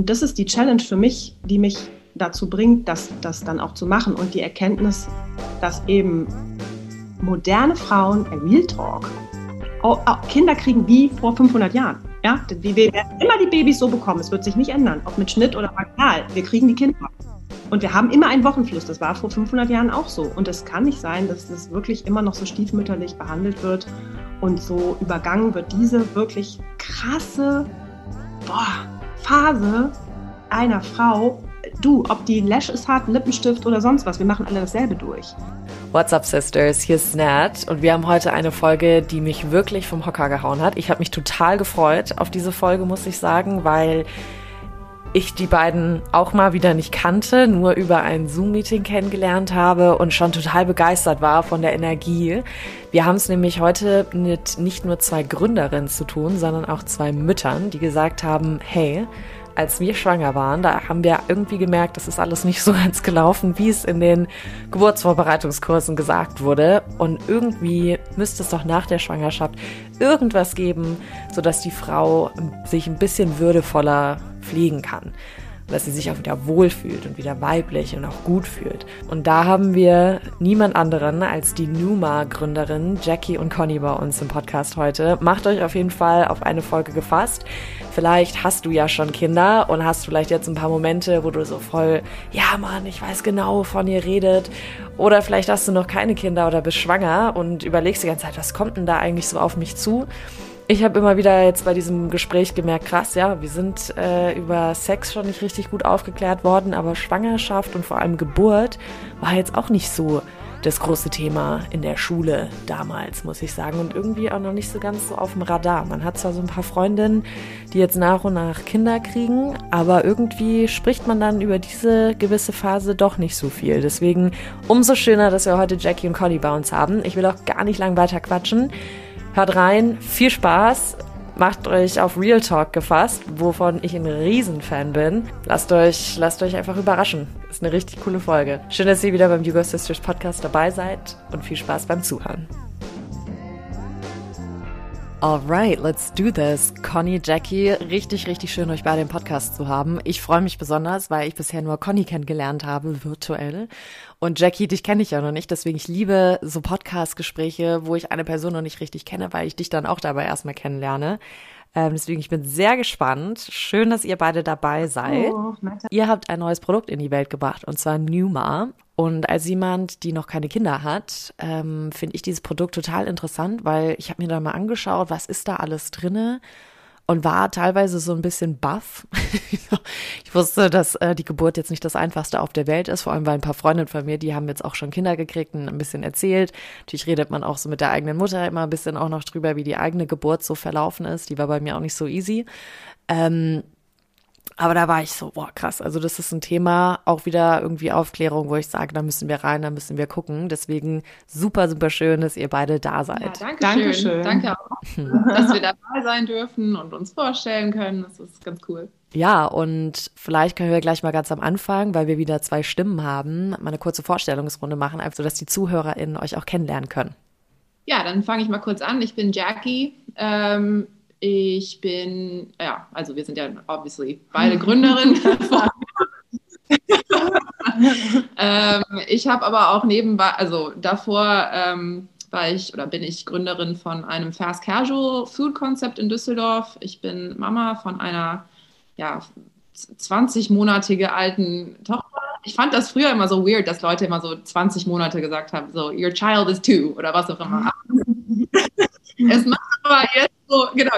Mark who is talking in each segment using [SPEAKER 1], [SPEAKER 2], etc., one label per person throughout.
[SPEAKER 1] Und das ist die Challenge für mich, die mich dazu bringt, das, das dann auch zu machen. Und die Erkenntnis, dass eben moderne Frauen, Real Talk, auch, auch Kinder kriegen wie vor 500 Jahren. Ja, wir werden immer die Babys so bekommen. Es wird sich nicht ändern, ob mit Schnitt oder vaginal. Wir kriegen die Kinder. Und wir haben immer einen Wochenfluss. Das war vor 500 Jahren auch so. Und es kann nicht sein, dass das wirklich immer noch so stiefmütterlich behandelt wird und so übergangen wird. Diese wirklich krasse boah, Phase einer Frau. Du, ob die Lashes hat, Lippenstift oder sonst was, wir machen alle dasselbe durch.
[SPEAKER 2] What's up, Sisters? Hier ist Nat und wir haben heute eine Folge, die mich wirklich vom Hocker gehauen hat. Ich habe mich total gefreut auf diese Folge, muss ich sagen, weil ich die beiden auch mal wieder nicht kannte, nur über ein Zoom-Meeting kennengelernt habe und schon total begeistert war von der Energie. Wir haben es nämlich heute mit nicht nur zwei Gründerinnen zu tun, sondern auch zwei Müttern, die gesagt haben, hey, als wir schwanger waren, da haben wir irgendwie gemerkt, das ist alles nicht so ganz gelaufen, wie es in den Geburtsvorbereitungskursen gesagt wurde. Und irgendwie müsste es doch nach der Schwangerschaft irgendwas geben, sodass die Frau sich ein bisschen würdevoller fliegen kann. Dass sie sich auch wieder wohlfühlt und wieder weiblich und auch gut fühlt. Und da haben wir niemand anderen als die Numa-Gründerin Jackie und Conny bei uns im Podcast heute. Macht euch auf jeden Fall auf eine Folge gefasst. Vielleicht hast du ja schon Kinder und hast vielleicht jetzt ein paar Momente, wo du so voll, ja Mann, ich weiß genau, wovon ihr redet. Oder vielleicht hast du noch keine Kinder oder bist schwanger und überlegst die ganze Zeit, was kommt denn da eigentlich so auf mich zu? Ich habe immer wieder jetzt bei diesem Gespräch gemerkt, krass, ja, wir sind äh, über Sex schon nicht richtig gut aufgeklärt worden, aber Schwangerschaft und vor allem Geburt war jetzt auch nicht so das große Thema in der Schule damals, muss ich sagen. Und irgendwie auch noch nicht so ganz so auf dem Radar. Man hat zwar so ein paar Freundinnen, die jetzt nach und nach Kinder kriegen, aber irgendwie spricht man dann über diese gewisse Phase doch nicht so viel. Deswegen umso schöner, dass wir heute Jackie und Conny bei uns haben. Ich will auch gar nicht lang weiter quatschen. Hört rein, viel Spaß, macht euch auf Real Talk gefasst, wovon ich ein Riesenfan bin. Lasst euch, lasst euch einfach überraschen. Ist eine richtig coole Folge. Schön, dass ihr wieder beim Hugo Sisters Podcast dabei seid und viel Spaß beim Zuhören. Alright, let's do this. Conny, Jackie, richtig, richtig schön, euch beide im Podcast zu haben. Ich freue mich besonders, weil ich bisher nur Conny kennengelernt habe, virtuell. Und Jackie, dich kenne ich ja noch nicht, deswegen ich liebe so Podcast-Gespräche, wo ich eine Person noch nicht richtig kenne, weil ich dich dann auch dabei erstmal kennenlerne. Ähm, deswegen, ich bin sehr gespannt. Schön, dass ihr beide dabei seid. Oh, ihr habt ein neues Produkt in die Welt gebracht, und zwar Numa. Und als jemand, die noch keine Kinder hat, ähm, finde ich dieses Produkt total interessant, weil ich habe mir da mal angeschaut, was ist da alles drinne und war teilweise so ein bisschen baff. ich wusste, dass äh, die Geburt jetzt nicht das einfachste auf der Welt ist, vor allem weil ein paar Freundinnen von mir, die haben jetzt auch schon Kinder gekriegt und ein bisschen erzählt. Natürlich redet man auch so mit der eigenen Mutter immer ein bisschen auch noch drüber, wie die eigene Geburt so verlaufen ist. Die war bei mir auch nicht so easy. Ähm, aber da war ich so, boah, krass. Also das ist ein Thema, auch wieder irgendwie Aufklärung, wo ich sage, da müssen wir rein, da müssen wir gucken. Deswegen super, super schön, dass ihr beide da seid. Ja,
[SPEAKER 3] danke, danke schön. Danke auch, dass wir dabei sein dürfen und uns vorstellen können. Das ist ganz cool.
[SPEAKER 2] Ja, und vielleicht können wir gleich mal ganz am Anfang, weil wir wieder zwei Stimmen haben, mal eine kurze Vorstellungsrunde machen, einfach so, dass die ZuhörerInnen euch auch kennenlernen können.
[SPEAKER 3] Ja, dann fange ich mal kurz an. Ich bin Jackie. Ähm, ich bin, ja, also wir sind ja obviously beide Gründerinnen. ähm, ich habe aber auch nebenbei, also davor ähm, war ich oder bin ich Gründerin von einem Fast Casual Food Concept in Düsseldorf. Ich bin Mama von einer ja, 20-monatige alten Tochter. Ich fand das früher immer so weird, dass Leute immer so 20 Monate gesagt haben, so, your child is two oder was auch immer. es macht aber jetzt so, genau,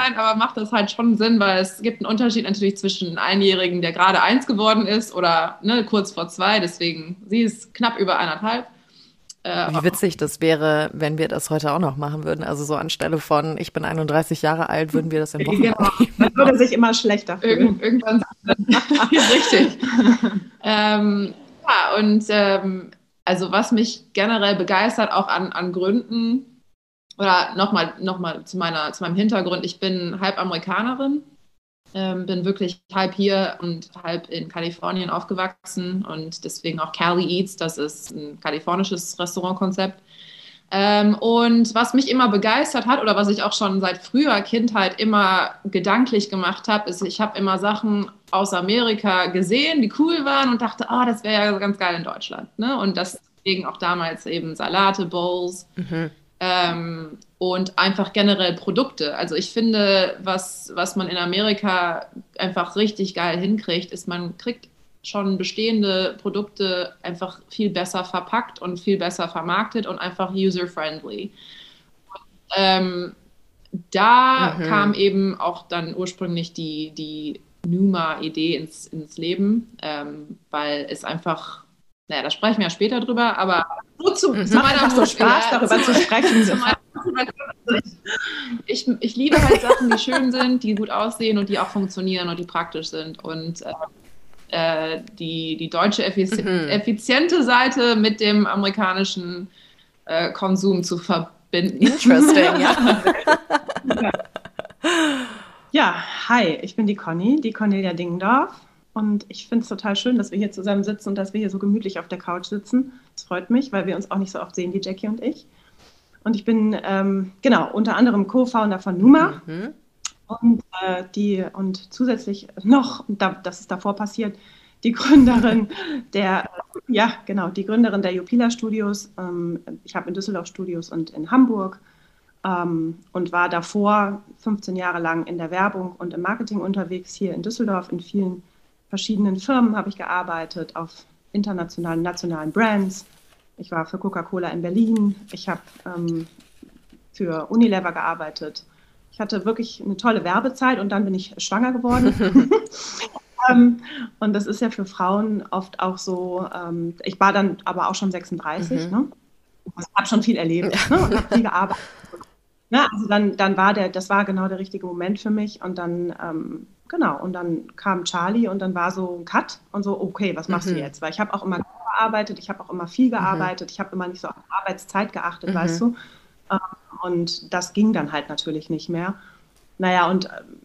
[SPEAKER 3] Nachhinein, aber macht das halt schon Sinn, weil es gibt einen Unterschied natürlich zwischen einem Einjährigen, der gerade eins geworden ist oder ne, kurz vor zwei, deswegen, sie ist knapp über eineinhalb.
[SPEAKER 2] Äh, Wie witzig das wäre, wenn wir das heute auch noch machen würden. Also so anstelle von ich bin 31 Jahre alt, würden wir das im Wochen genau.
[SPEAKER 1] Das würde sich immer schlechter fühlen.
[SPEAKER 3] Irgend, irgendwann richtig. ähm, ja, und ähm, also was mich generell begeistert, auch an, an Gründen, oder nochmal noch mal zu, zu meinem Hintergrund, ich bin halb Amerikanerin, ähm, bin wirklich halb hier und halb in Kalifornien aufgewachsen und deswegen auch Cali Eats, das ist ein kalifornisches Restaurantkonzept. Ähm, und was mich immer begeistert hat oder was ich auch schon seit früher Kindheit immer gedanklich gemacht habe, ist, ich habe immer Sachen aus Amerika gesehen, die cool waren und dachte, oh, das wäre ja ganz geil in Deutschland. Ne? Und deswegen auch damals eben Salate, Bowls. Mhm. Ähm, und einfach generell Produkte. Also ich finde, was, was man in Amerika einfach richtig geil hinkriegt, ist, man kriegt schon bestehende Produkte einfach viel besser verpackt und viel besser vermarktet und einfach user-friendly. Ähm, da mhm. kam eben auch dann ursprünglich die, die Numa-Idee ins, ins Leben, ähm, weil es einfach, naja, da sprechen wir ja später drüber, aber
[SPEAKER 1] wozu mhm. macht so Spaß, ja, darüber zu sprechen?
[SPEAKER 3] ich, ich liebe halt Sachen, die schön sind, die gut aussehen und die auch funktionieren und die praktisch sind. Und äh, äh, die, die deutsche effizi mhm. effiziente Seite mit dem amerikanischen äh, Konsum zu verbinden.
[SPEAKER 4] Interesting, ja.
[SPEAKER 1] ja, hi, ich bin die Conny, die Cornelia Dingendorf. Und ich finde es total schön, dass wir hier zusammen sitzen und dass wir hier so gemütlich auf der Couch sitzen. Das freut mich, weil wir uns auch nicht so oft sehen, die Jackie und ich. Und ich bin ähm, genau unter anderem Co-Founder von Numa. Mhm. Und, äh, die, und zusätzlich noch, da, das ist davor passiert, die Gründerin der, ja, genau, die Gründerin der Jupila Studios. Ähm, ich habe in Düsseldorf Studios und in Hamburg ähm, und war davor 15 Jahre lang in der Werbung und im Marketing unterwegs hier in Düsseldorf. In vielen verschiedenen Firmen habe ich gearbeitet, auf internationalen, nationalen Brands. Ich war für Coca-Cola in Berlin. Ich habe ähm, für Unilever gearbeitet ich hatte wirklich eine tolle Werbezeit und dann bin ich schwanger geworden. ähm, und das ist ja für Frauen oft auch so, ähm, ich war dann aber auch schon 36, mhm. ne? Ich habe schon viel erlebt ne? und habe viel gearbeitet. Ne? Also dann, dann war der, das war genau der richtige Moment für mich und dann, ähm, genau, und dann kam Charlie und dann war so ein Cut und so, okay, was machst mhm. du jetzt? Weil ich habe auch immer gearbeitet, ich habe auch immer viel mhm. gearbeitet, mhm. ich habe immer nicht so auf Arbeitszeit geachtet, weißt mhm. du. Ähm, und das ging dann halt natürlich nicht mehr. Naja, und ähm,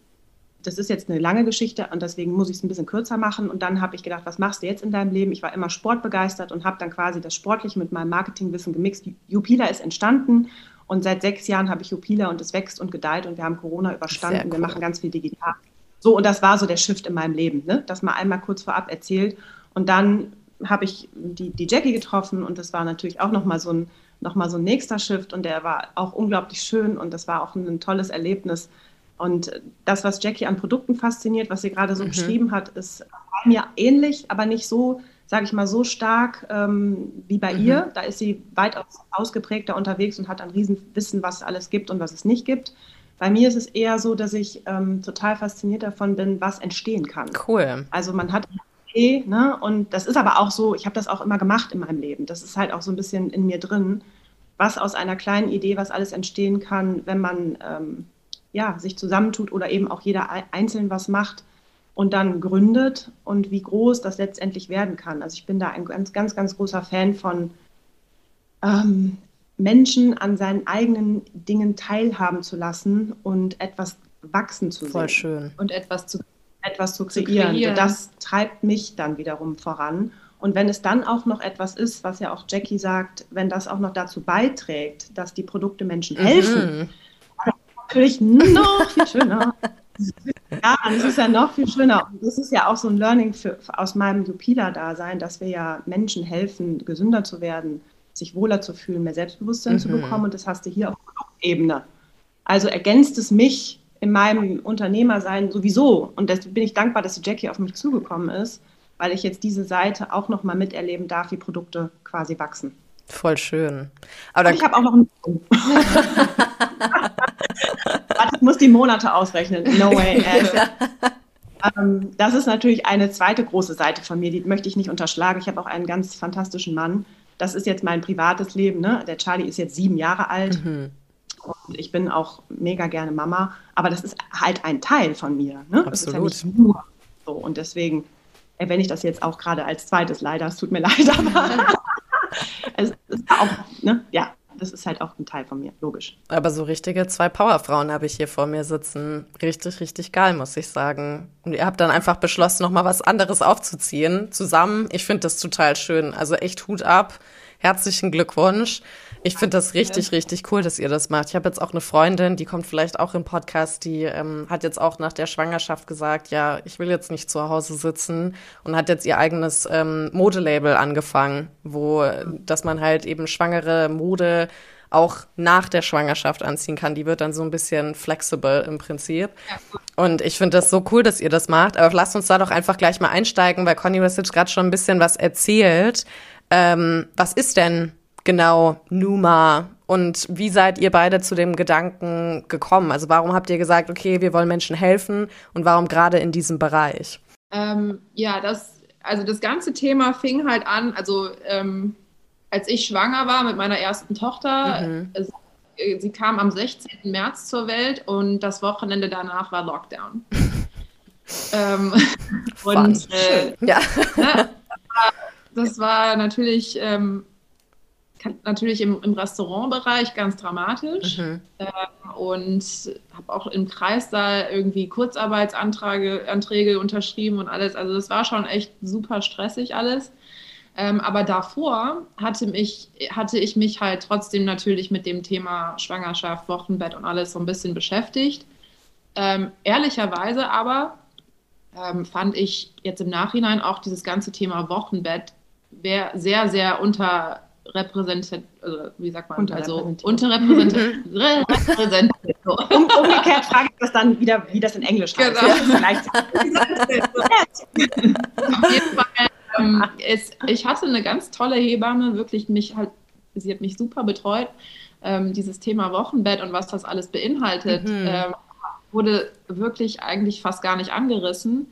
[SPEAKER 1] das ist jetzt eine lange Geschichte und deswegen muss ich es ein bisschen kürzer machen. Und dann habe ich gedacht, was machst du jetzt in deinem Leben? Ich war immer sportbegeistert und habe dann quasi das Sportliche mit meinem Marketingwissen gemixt. Jupila ist entstanden und seit sechs Jahren habe ich Jupila und es wächst und gedeiht und wir haben Corona überstanden. Cool. Wir machen ganz viel digital. So, und das war so der Shift in meinem Leben, ne? das mal einmal kurz vorab erzählt. Und dann habe ich die, die Jackie getroffen und das war natürlich auch nochmal so ein nochmal so ein nächster Shift und der war auch unglaublich schön und das war auch ein, tolles Erlebnis. Und das, was Jackie an Produkten fasziniert, was sie gerade so mhm. beschrieben hat, ist bei mir ähnlich, aber nicht so, sage ich mal, so stark ähm, wie bei mhm. ihr. Da ist sie weitaus ausgeprägter unterwegs und hat ein Riesenwissen, was es alles gibt und was es nicht gibt. Bei mir ist es eher so, dass ich ähm, total fasziniert davon bin, was entstehen kann.
[SPEAKER 4] Cool.
[SPEAKER 1] Also man hat okay, ne? Und das ist aber auch so, ich habe das auch immer gemacht in meinem Leben. Das ist halt auch so ein bisschen in mir drin, was aus einer kleinen Idee, was alles entstehen kann, wenn man ähm, ja, sich zusammentut oder eben auch jeder einzeln was macht und dann gründet und wie groß das letztendlich werden kann. Also ich bin da ein ganz, ganz, ganz großer Fan von ähm, Menschen an seinen eigenen Dingen teilhaben zu lassen und etwas wachsen zu
[SPEAKER 4] Voll sehen. Voll schön.
[SPEAKER 1] Und etwas zu etwas zu kreieren. Zu kreieren. Das treibt mich dann wiederum voran. Und wenn es dann auch noch etwas ist, was ja auch Jackie sagt, wenn das auch noch dazu beiträgt, dass die Produkte Menschen helfen, mhm. natürlich noch viel schöner. ja, das ist ja noch viel schöner. Und das ist ja auch so ein Learning für, aus meinem Jupila-Dasein, dass wir ja Menschen helfen, gesünder zu werden, sich wohler zu fühlen, mehr Selbstbewusstsein mhm. zu bekommen. Und das hast du hier auf Produktebene. Also ergänzt es mich in meinem Unternehmersein sowieso. Und deswegen bin ich dankbar, dass die Jackie auf mich zugekommen ist, weil ich jetzt diese Seite auch noch mal miterleben darf, wie Produkte quasi wachsen.
[SPEAKER 4] Voll schön.
[SPEAKER 1] Aber ich habe auch noch einen. ich muss die Monate ausrechnen. No way. ähm, das ist natürlich eine zweite große Seite von mir, die möchte ich nicht unterschlagen. Ich habe auch einen ganz fantastischen Mann. Das ist jetzt mein privates Leben. Ne? Der Charlie ist jetzt sieben Jahre alt. Mhm. Und ich bin auch mega gerne Mama, aber das ist halt ein Teil von mir. Ne?
[SPEAKER 4] Absolut.
[SPEAKER 1] Ja nur so. Und deswegen erwähne ich das jetzt auch gerade als zweites leider. Es tut mir leid, aber es ist auch, ne? ja, das ist halt auch ein Teil von mir, logisch.
[SPEAKER 4] Aber so richtige zwei Powerfrauen habe ich hier vor mir sitzen. Richtig, richtig geil, muss ich sagen. Und ihr habt dann einfach beschlossen, nochmal was anderes aufzuziehen, zusammen. Ich finde das total schön. Also echt Hut ab herzlichen Glückwunsch. Ich finde das richtig, richtig cool, dass ihr das macht. Ich habe jetzt auch eine Freundin, die kommt vielleicht auch im Podcast, die ähm, hat jetzt auch nach der Schwangerschaft gesagt, ja, ich will jetzt nicht zu Hause sitzen und hat jetzt ihr eigenes ähm, Modelabel angefangen, wo, dass man halt eben schwangere Mode auch nach der Schwangerschaft anziehen kann. Die wird dann so ein bisschen flexible im Prinzip. Und ich finde das so cool, dass ihr das macht. Aber lasst uns da doch einfach gleich mal einsteigen, weil Conny was jetzt gerade schon ein bisschen was erzählt. Ähm, was ist denn genau Numa und wie seid ihr beide zu dem Gedanken gekommen? Also warum habt ihr gesagt, okay, wir wollen Menschen helfen und warum gerade in diesem Bereich?
[SPEAKER 3] Ähm, ja, das, also das ganze Thema fing halt an, also ähm, als ich schwanger war mit meiner ersten Tochter, mhm. es, äh, sie kam am 16. März zur Welt und das Wochenende danach war Lockdown. ähm, und äh, ja. Ne, das war natürlich ähm, natürlich im, im Restaurantbereich ganz dramatisch mhm. ähm, und habe auch im Kreissaal irgendwie Kurzarbeitsanträge Anträge unterschrieben und alles. Also das war schon echt super stressig alles. Ähm, aber davor hatte, mich, hatte ich mich halt trotzdem natürlich mit dem Thema Schwangerschaft, Wochenbett und alles so ein bisschen beschäftigt. Ähm, ehrlicherweise aber ähm, fand ich jetzt im Nachhinein auch dieses ganze Thema Wochenbett sehr, sehr unter repräsentiert, also wie sagt man, also unterrepräsentiert.
[SPEAKER 1] um, umgekehrt frage ich das dann wieder, wie das in Englisch heißt. Genau.
[SPEAKER 3] Auf jeden Fall, ähm, es, ich hatte eine ganz tolle Hebamme, wirklich mich halt, sie hat mich super betreut. Ähm, dieses Thema Wochenbett und was das alles beinhaltet, mhm. ähm, wurde wirklich eigentlich fast gar nicht angerissen.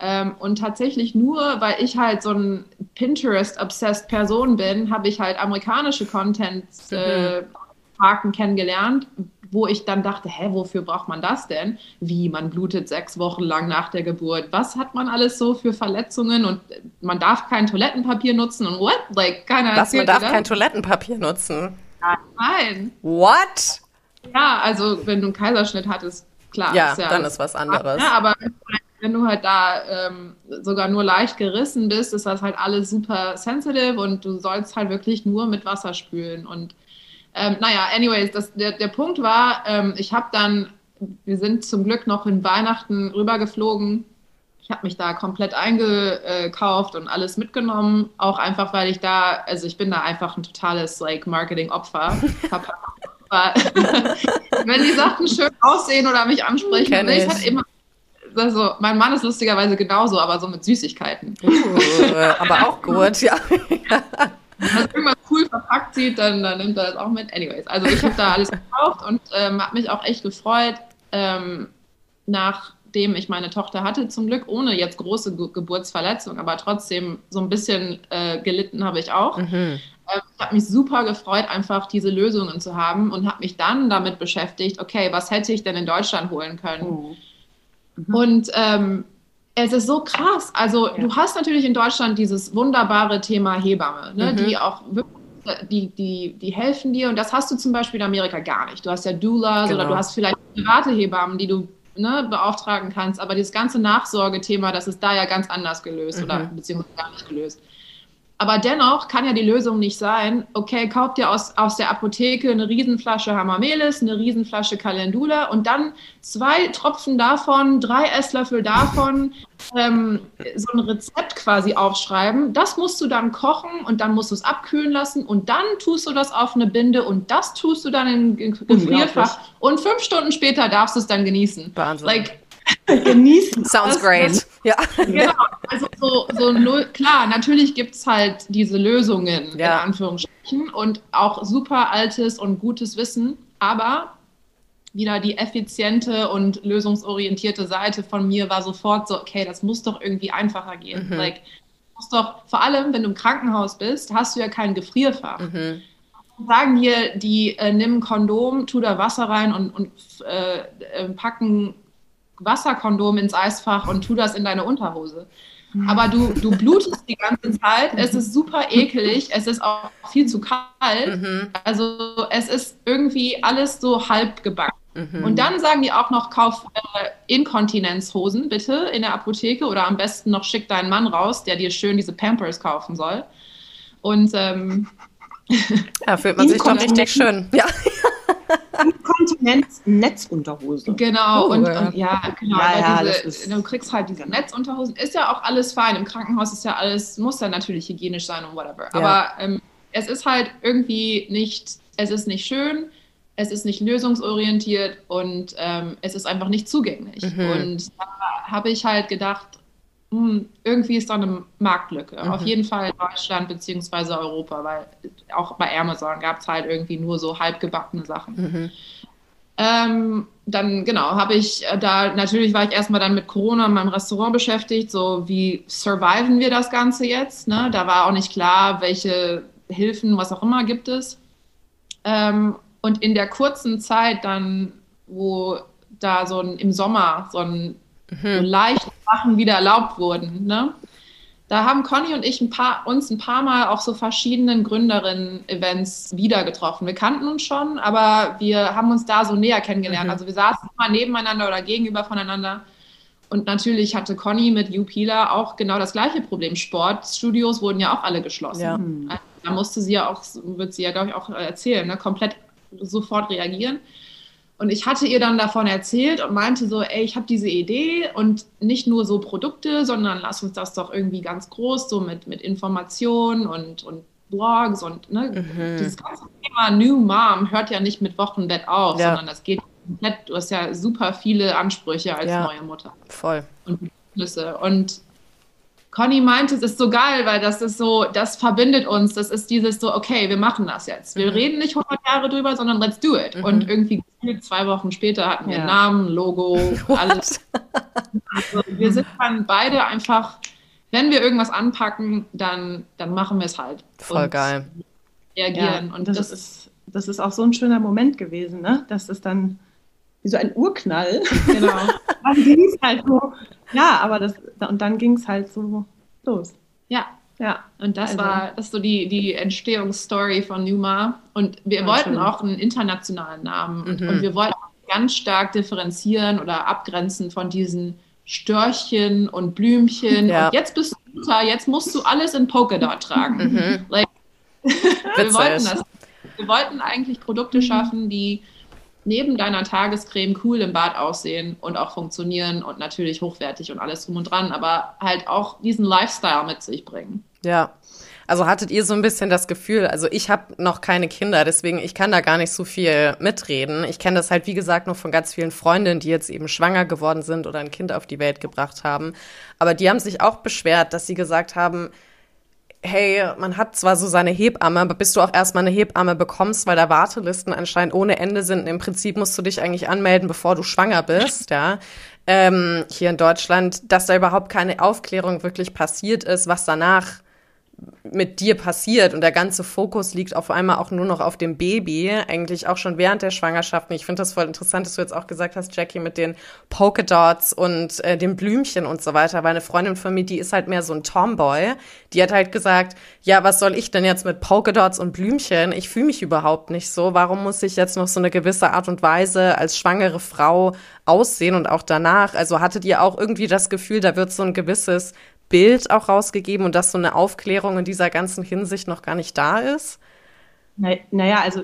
[SPEAKER 3] Ähm, und tatsächlich nur, weil ich halt so ein Pinterest-obsessed Person bin, habe ich halt amerikanische Content-Marken äh, kennengelernt, wo ich dann dachte, hä, wofür braucht man das denn? Wie, man blutet sechs Wochen lang nach der Geburt. Was hat man alles so für Verletzungen und man darf kein Toilettenpapier nutzen und what? Like, keiner
[SPEAKER 4] Was, man darf kein Toilettenpapier nutzen?
[SPEAKER 3] Nein.
[SPEAKER 4] What?
[SPEAKER 3] Ja, also wenn du einen Kaiserschnitt hattest, klar.
[SPEAKER 4] Ja, ist ja dann ist was anderes.
[SPEAKER 3] Ja, aber wenn du halt da ähm, sogar nur leicht gerissen bist, ist das halt alles super sensitive und du sollst halt wirklich nur mit Wasser spülen. Und ähm, naja, anyways, das, der, der Punkt war, ähm, ich habe dann, wir sind zum Glück noch in Weihnachten rübergeflogen. Ich habe mich da komplett eingekauft und alles mitgenommen, auch einfach, weil ich da, also ich bin da einfach ein totales like Marketing-Opfer. wenn die Sachen schön aussehen oder mich ansprechen,
[SPEAKER 4] Kenn
[SPEAKER 3] ich halt immer also mein Mann ist lustigerweise genauso, aber so mit Süßigkeiten.
[SPEAKER 4] Uh, aber auch gut, ja.
[SPEAKER 3] Wenn man irgendwas cool verpackt sieht, dann, dann, nimmt er das auch mit. Anyways, also ich habe da alles gekauft und ähm, habe mich auch echt gefreut, ähm, nachdem ich meine Tochter hatte, zum Glück ohne jetzt große Ge Geburtsverletzung, aber trotzdem so ein bisschen äh, gelitten habe ich auch. Mhm. Ähm, ich habe mich super gefreut, einfach diese Lösungen zu haben und habe mich dann damit beschäftigt, okay, was hätte ich denn in Deutschland holen können? Oh. Mhm. Und ähm, es ist so krass. Also ja. du hast natürlich in Deutschland dieses wunderbare Thema Hebamme, ne, mhm. die auch wirklich die, die, die helfen dir und das hast du zum Beispiel in Amerika gar nicht. Du hast ja Doulas genau. oder du hast vielleicht private Hebammen, die du ne, beauftragen kannst, aber dieses ganze Nachsorgethema, das ist da ja ganz anders gelöst mhm. oder beziehungsweise gar nicht gelöst. Aber dennoch kann ja die Lösung nicht sein, okay, kauft ihr aus, aus der Apotheke eine Riesenflasche Hamamelis, eine Riesenflasche Calendula und dann zwei Tropfen davon, drei Esslöffel davon, ähm, so ein Rezept quasi aufschreiben. Das musst du dann kochen und dann musst du es abkühlen lassen und dann tust du das auf eine Binde und das tust du dann in, Gefrierfach und fünf Stunden später darfst du es dann genießen.
[SPEAKER 4] Wahnsinn.
[SPEAKER 3] Like,
[SPEAKER 1] genießen.
[SPEAKER 4] Sounds das, great.
[SPEAKER 3] Ja. Genau. Also so, so klar, natürlich gibt es halt diese Lösungen ja. in Anführungsstrichen und auch super altes und gutes Wissen, aber wieder die effiziente und lösungsorientierte Seite von mir war sofort so, okay, das muss doch irgendwie einfacher gehen. Mhm. Like, muss doch, vor allem, wenn du im Krankenhaus bist, hast du ja kein Gefrierfach. Mhm. Sagen dir, die äh, nimm ein Kondom, tu da Wasser rein und, und äh, äh, packen Wasserkondom ins Eisfach und tu das in deine Unterhose. Mhm. Aber du, du blutest die ganze Zeit, es ist super ekelig, es ist auch viel zu kalt. Mhm. Also es ist irgendwie alles so halb gebacken. Mhm. Und dann sagen die auch noch, kauf äh, Inkontinenzhosen bitte in der Apotheke oder am besten noch schick deinen Mann raus, der dir schön diese Pampers kaufen soll. Und ähm,
[SPEAKER 4] Ja, fühlt man sich doch richtig schön. Ja.
[SPEAKER 1] Inkontinenz Netzunterhose.
[SPEAKER 3] Genau, oh, und, ja. und, ja, genau. Ja, ja, diese, du kriegst halt diese Netzunterhosen. Ist ja auch alles fein. Im Krankenhaus ist ja alles, muss ja natürlich hygienisch sein und whatever. Aber ähm, es ist halt irgendwie nicht, es ist nicht schön, es ist nicht lösungsorientiert und ähm, es ist einfach nicht zugänglich. Mhm. Und da habe ich halt gedacht, hm, irgendwie ist da eine Marktlücke. Mhm. Auf jeden Fall Deutschland bzw. Europa, weil auch bei Amazon gab es halt irgendwie nur so halbgebackene Sachen. Mhm. Ähm, dann, genau, habe ich äh, da, natürlich war ich erstmal dann mit Corona in meinem Restaurant beschäftigt, so wie surviven wir das Ganze jetzt. Ne? Da war auch nicht klar, welche Hilfen, was auch immer gibt es. Ähm, und in der kurzen Zeit dann, wo da so ein, im Sommer so ein mhm. so leichte Sachen wieder erlaubt wurden. Ne? Da haben Conny und ich ein paar, uns ein paar Mal auch so verschiedenen Gründerinnen-Events wieder getroffen. Wir kannten uns schon, aber wir haben uns da so näher kennengelernt. Mhm. Also wir saßen immer nebeneinander oder gegenüber voneinander. Und natürlich hatte Conny mit UPila auch genau das gleiche Problem. Sportstudios wurden ja auch alle geschlossen. Ja. Also da musste sie ja auch, wird sie ja, glaube ich, auch erzählen, ne? komplett sofort reagieren. Und ich hatte ihr dann davon erzählt und meinte so, ey, ich habe diese Idee und nicht nur so Produkte, sondern lass uns das doch irgendwie ganz groß, so mit, mit Informationen und, und Blogs und ne, mhm. dieses ganze Thema New Mom hört ja nicht mit Wochenbett auf, ja. sondern das geht komplett, du hast ja super viele Ansprüche als ja. neue Mutter.
[SPEAKER 4] Voll.
[SPEAKER 3] Und Bedürfnisse. Und Conny meinte, es ist so geil, weil das ist so, das verbindet uns. Das ist dieses so, okay, wir machen das jetzt. Wir mhm. reden nicht 100 Jahre drüber, sondern let's do it. Mhm. Und irgendwie zwei Wochen später hatten wir ja. Namen, Logo, alles. also wir sind dann beide einfach, wenn wir irgendwas anpacken, dann, dann machen wir es halt.
[SPEAKER 4] Voll geil.
[SPEAKER 1] Reagieren. Ja, und das, das, ist, das ist auch so ein schöner Moment gewesen, ne? dass es dann wie so ein Urknall. Genau. dann ging es halt so, ja, aber das, und dann ging es halt so los.
[SPEAKER 3] Ja. Ja. Und das also. war das so die, die Entstehungsstory von Numa. Und wir wollten schön. auch einen internationalen Namen. Mhm. Und wir wollten ganz stark differenzieren oder abgrenzen von diesen Störchen und Blümchen. Ja. Und jetzt bist du Mutter, jetzt musst du alles in Polkadot tragen. Mhm. Like, wir wollten das. Wir wollten eigentlich Produkte mhm. schaffen, die neben deiner Tagescreme cool im Bad aussehen und auch funktionieren und natürlich hochwertig und alles drum und dran, aber halt auch diesen Lifestyle mit sich bringen.
[SPEAKER 4] Ja. Also hattet ihr so ein bisschen das Gefühl, also ich habe noch keine Kinder, deswegen ich kann da gar nicht so viel mitreden. Ich kenne das halt, wie gesagt, nur von ganz vielen Freundinnen, die jetzt eben schwanger geworden sind oder ein Kind auf die Welt gebracht haben. Aber die haben sich auch beschwert, dass sie gesagt haben, hey, man hat zwar so seine Hebamme, aber bis du auch erstmal eine Hebamme bekommst, weil da Wartelisten anscheinend ohne Ende sind, im Prinzip musst du dich eigentlich anmelden, bevor du schwanger bist, ja. Ähm, hier in Deutschland, dass da überhaupt keine Aufklärung wirklich passiert ist, was danach mit dir passiert und der ganze Fokus liegt auf einmal auch nur noch auf dem Baby, eigentlich auch schon während der Schwangerschaft. Und ich finde das voll interessant, dass du jetzt auch gesagt hast, Jackie, mit den Polkadots und äh, den Blümchen und so weiter, weil eine Freundin von mir, die ist halt mehr so ein Tomboy, die hat halt gesagt, ja, was soll ich denn jetzt mit Polkadots und Blümchen? Ich fühle mich überhaupt nicht so. Warum muss ich jetzt noch so eine gewisse Art und Weise als schwangere Frau aussehen und auch danach? Also hattet ihr auch irgendwie das Gefühl, da wird so ein gewisses Bild auch rausgegeben und dass so eine Aufklärung in dieser ganzen Hinsicht noch gar nicht da ist?
[SPEAKER 1] naja, also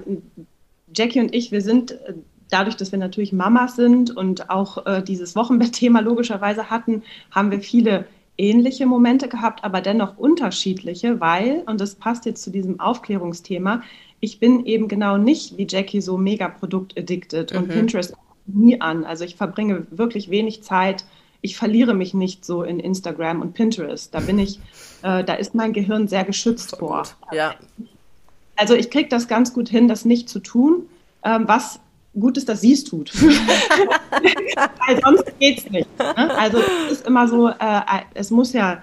[SPEAKER 1] Jackie und ich, wir sind äh, dadurch, dass wir natürlich Mamas sind und auch äh, dieses Wochenbettthema logischerweise hatten, haben wir viele ähnliche Momente gehabt, aber dennoch unterschiedliche, weil, und das passt jetzt zu diesem Aufklärungsthema, ich bin eben genau nicht wie Jackie so mega produkt-addicted mhm. und Pinterest nie an. Also ich verbringe wirklich wenig Zeit ich verliere mich nicht so in Instagram und Pinterest. Da bin ich, äh, da ist mein Gehirn sehr geschützt vor.
[SPEAKER 4] Ja.
[SPEAKER 1] Also ich kriege das ganz gut hin, das nicht zu tun, ähm, was gut ist, dass sie es tut. Weil sonst geht es nicht. Ne? Also es ist immer so, äh, es muss ja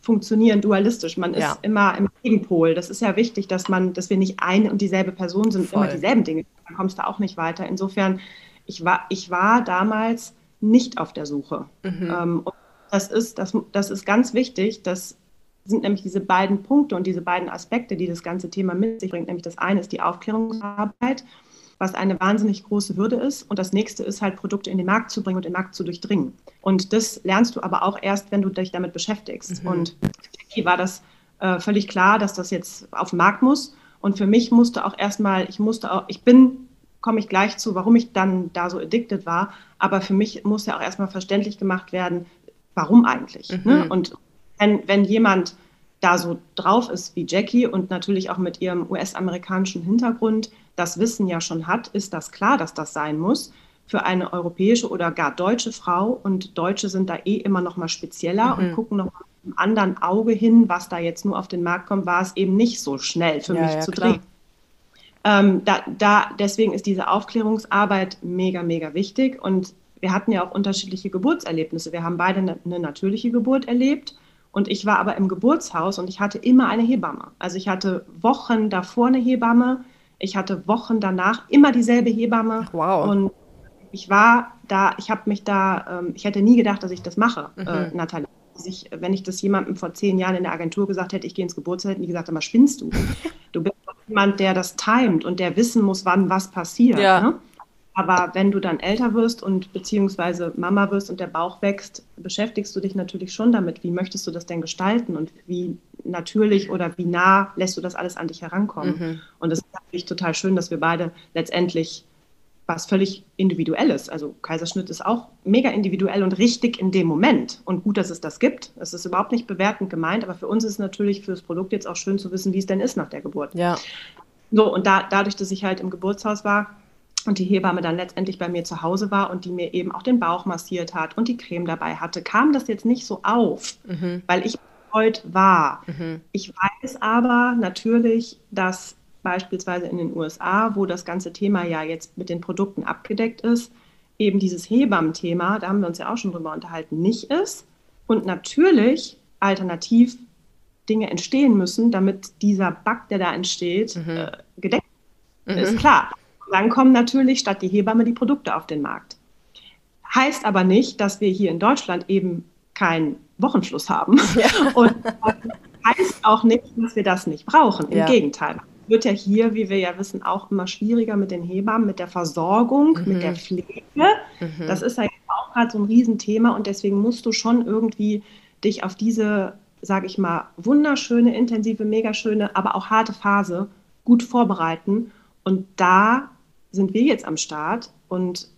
[SPEAKER 1] funktionieren dualistisch. Man ist ja. immer im Gegenpol. Das ist ja wichtig, dass man, dass wir nicht eine und dieselbe Person sind, Voll. immer dieselben Dinge. Dann kommst du auch nicht weiter. Insofern, ich war, ich war damals nicht auf der Suche. Mhm. Ähm, das, ist, das, das ist ganz wichtig. Das sind nämlich diese beiden Punkte und diese beiden Aspekte, die das ganze Thema mit sich bringt. Nämlich das eine ist die Aufklärungsarbeit, was eine wahnsinnig große Hürde ist. Und das nächste ist halt, Produkte in den Markt zu bringen und den Markt zu durchdringen. Und das lernst du aber auch erst, wenn du dich damit beschäftigst. Mhm. Und für Jackie war das äh, völlig klar, dass das jetzt auf den Markt muss. Und für mich musste auch erstmal, ich musste auch, ich bin, komme ich gleich zu, warum ich dann da so addicted war, aber für mich musste auch erstmal verständlich gemacht werden, warum eigentlich. Ne? Mhm. Ne? Und wenn, wenn jemand da so drauf ist wie Jackie und natürlich auch mit ihrem US-amerikanischen Hintergrund das Wissen ja schon hat, ist das klar, dass das sein muss für eine europäische oder gar deutsche Frau. Und Deutsche sind da eh immer noch mal spezieller mhm. und gucken noch mal mit einem anderen Auge hin, was da jetzt nur auf den Markt kommt, war es eben nicht so schnell für ja, mich ja, zu drehen. Ähm, da, da, deswegen ist diese Aufklärungsarbeit mega, mega wichtig. Und wir hatten ja auch unterschiedliche Geburtserlebnisse. Wir haben beide eine, eine natürliche Geburt erlebt. Und ich war aber im Geburtshaus und ich hatte immer eine Hebamme. Also ich hatte Wochen davor eine Hebamme, ich hatte Wochen danach immer dieselbe Hebamme.
[SPEAKER 4] Wow.
[SPEAKER 1] Und ich war da, ich habe mich da, ähm, ich hätte nie gedacht, dass ich das mache, mhm. äh, Nathalie. Ich, wenn ich das jemandem vor zehn Jahren in der Agentur gesagt hätte, ich gehe ins Geburtstag, hätten die gesagt, aber spinnst du? Du bist jemand, der das timet und der wissen muss, wann was passiert.
[SPEAKER 4] Ja.
[SPEAKER 1] Ne? Aber wenn du dann älter wirst und beziehungsweise Mama wirst und der Bauch wächst, beschäftigst du dich natürlich schon damit, wie möchtest du das denn gestalten und wie natürlich oder wie nah lässt du das alles an dich herankommen. Mhm. Und es ist natürlich total schön, dass wir beide letztendlich was völlig Individuelles. Also Kaiserschnitt ist auch mega individuell und richtig in dem Moment. Und gut, dass es das gibt. Es ist überhaupt nicht bewertend gemeint, aber für uns ist es natürlich für das Produkt jetzt auch schön zu wissen, wie es denn ist nach der Geburt.
[SPEAKER 4] Ja.
[SPEAKER 1] So, und da, dadurch, dass ich halt im Geburtshaus war und die Hebamme dann letztendlich bei mir zu Hause war und die mir eben auch den Bauch massiert hat und die Creme dabei hatte, kam das jetzt nicht so auf, mhm. weil ich heute war. Mhm. Ich weiß aber natürlich, dass beispielsweise in den USA, wo das ganze Thema ja jetzt mit den Produkten abgedeckt ist, eben dieses Hebammen-Thema, da haben wir uns ja auch schon drüber unterhalten, nicht ist. Und natürlich alternativ Dinge entstehen müssen, damit dieser Bug, der da entsteht, mhm. äh, gedeckt mhm. ist. Klar. Dann kommen natürlich statt die Hebamme die Produkte auf den Markt. Heißt aber nicht, dass wir hier in Deutschland eben keinen Wochenfluss haben. Ja. Und heißt auch nicht, dass wir das nicht brauchen. Im ja. Gegenteil wird ja hier, wie wir ja wissen, auch immer schwieriger mit den Hebammen, mit der Versorgung, mhm. mit der Pflege. Mhm. Das ist ja auch gerade so ein Riesenthema und deswegen musst du schon irgendwie dich auf diese, sage ich mal, wunderschöne, intensive, mega schöne, aber auch harte Phase gut vorbereiten. Und da sind wir jetzt am Start und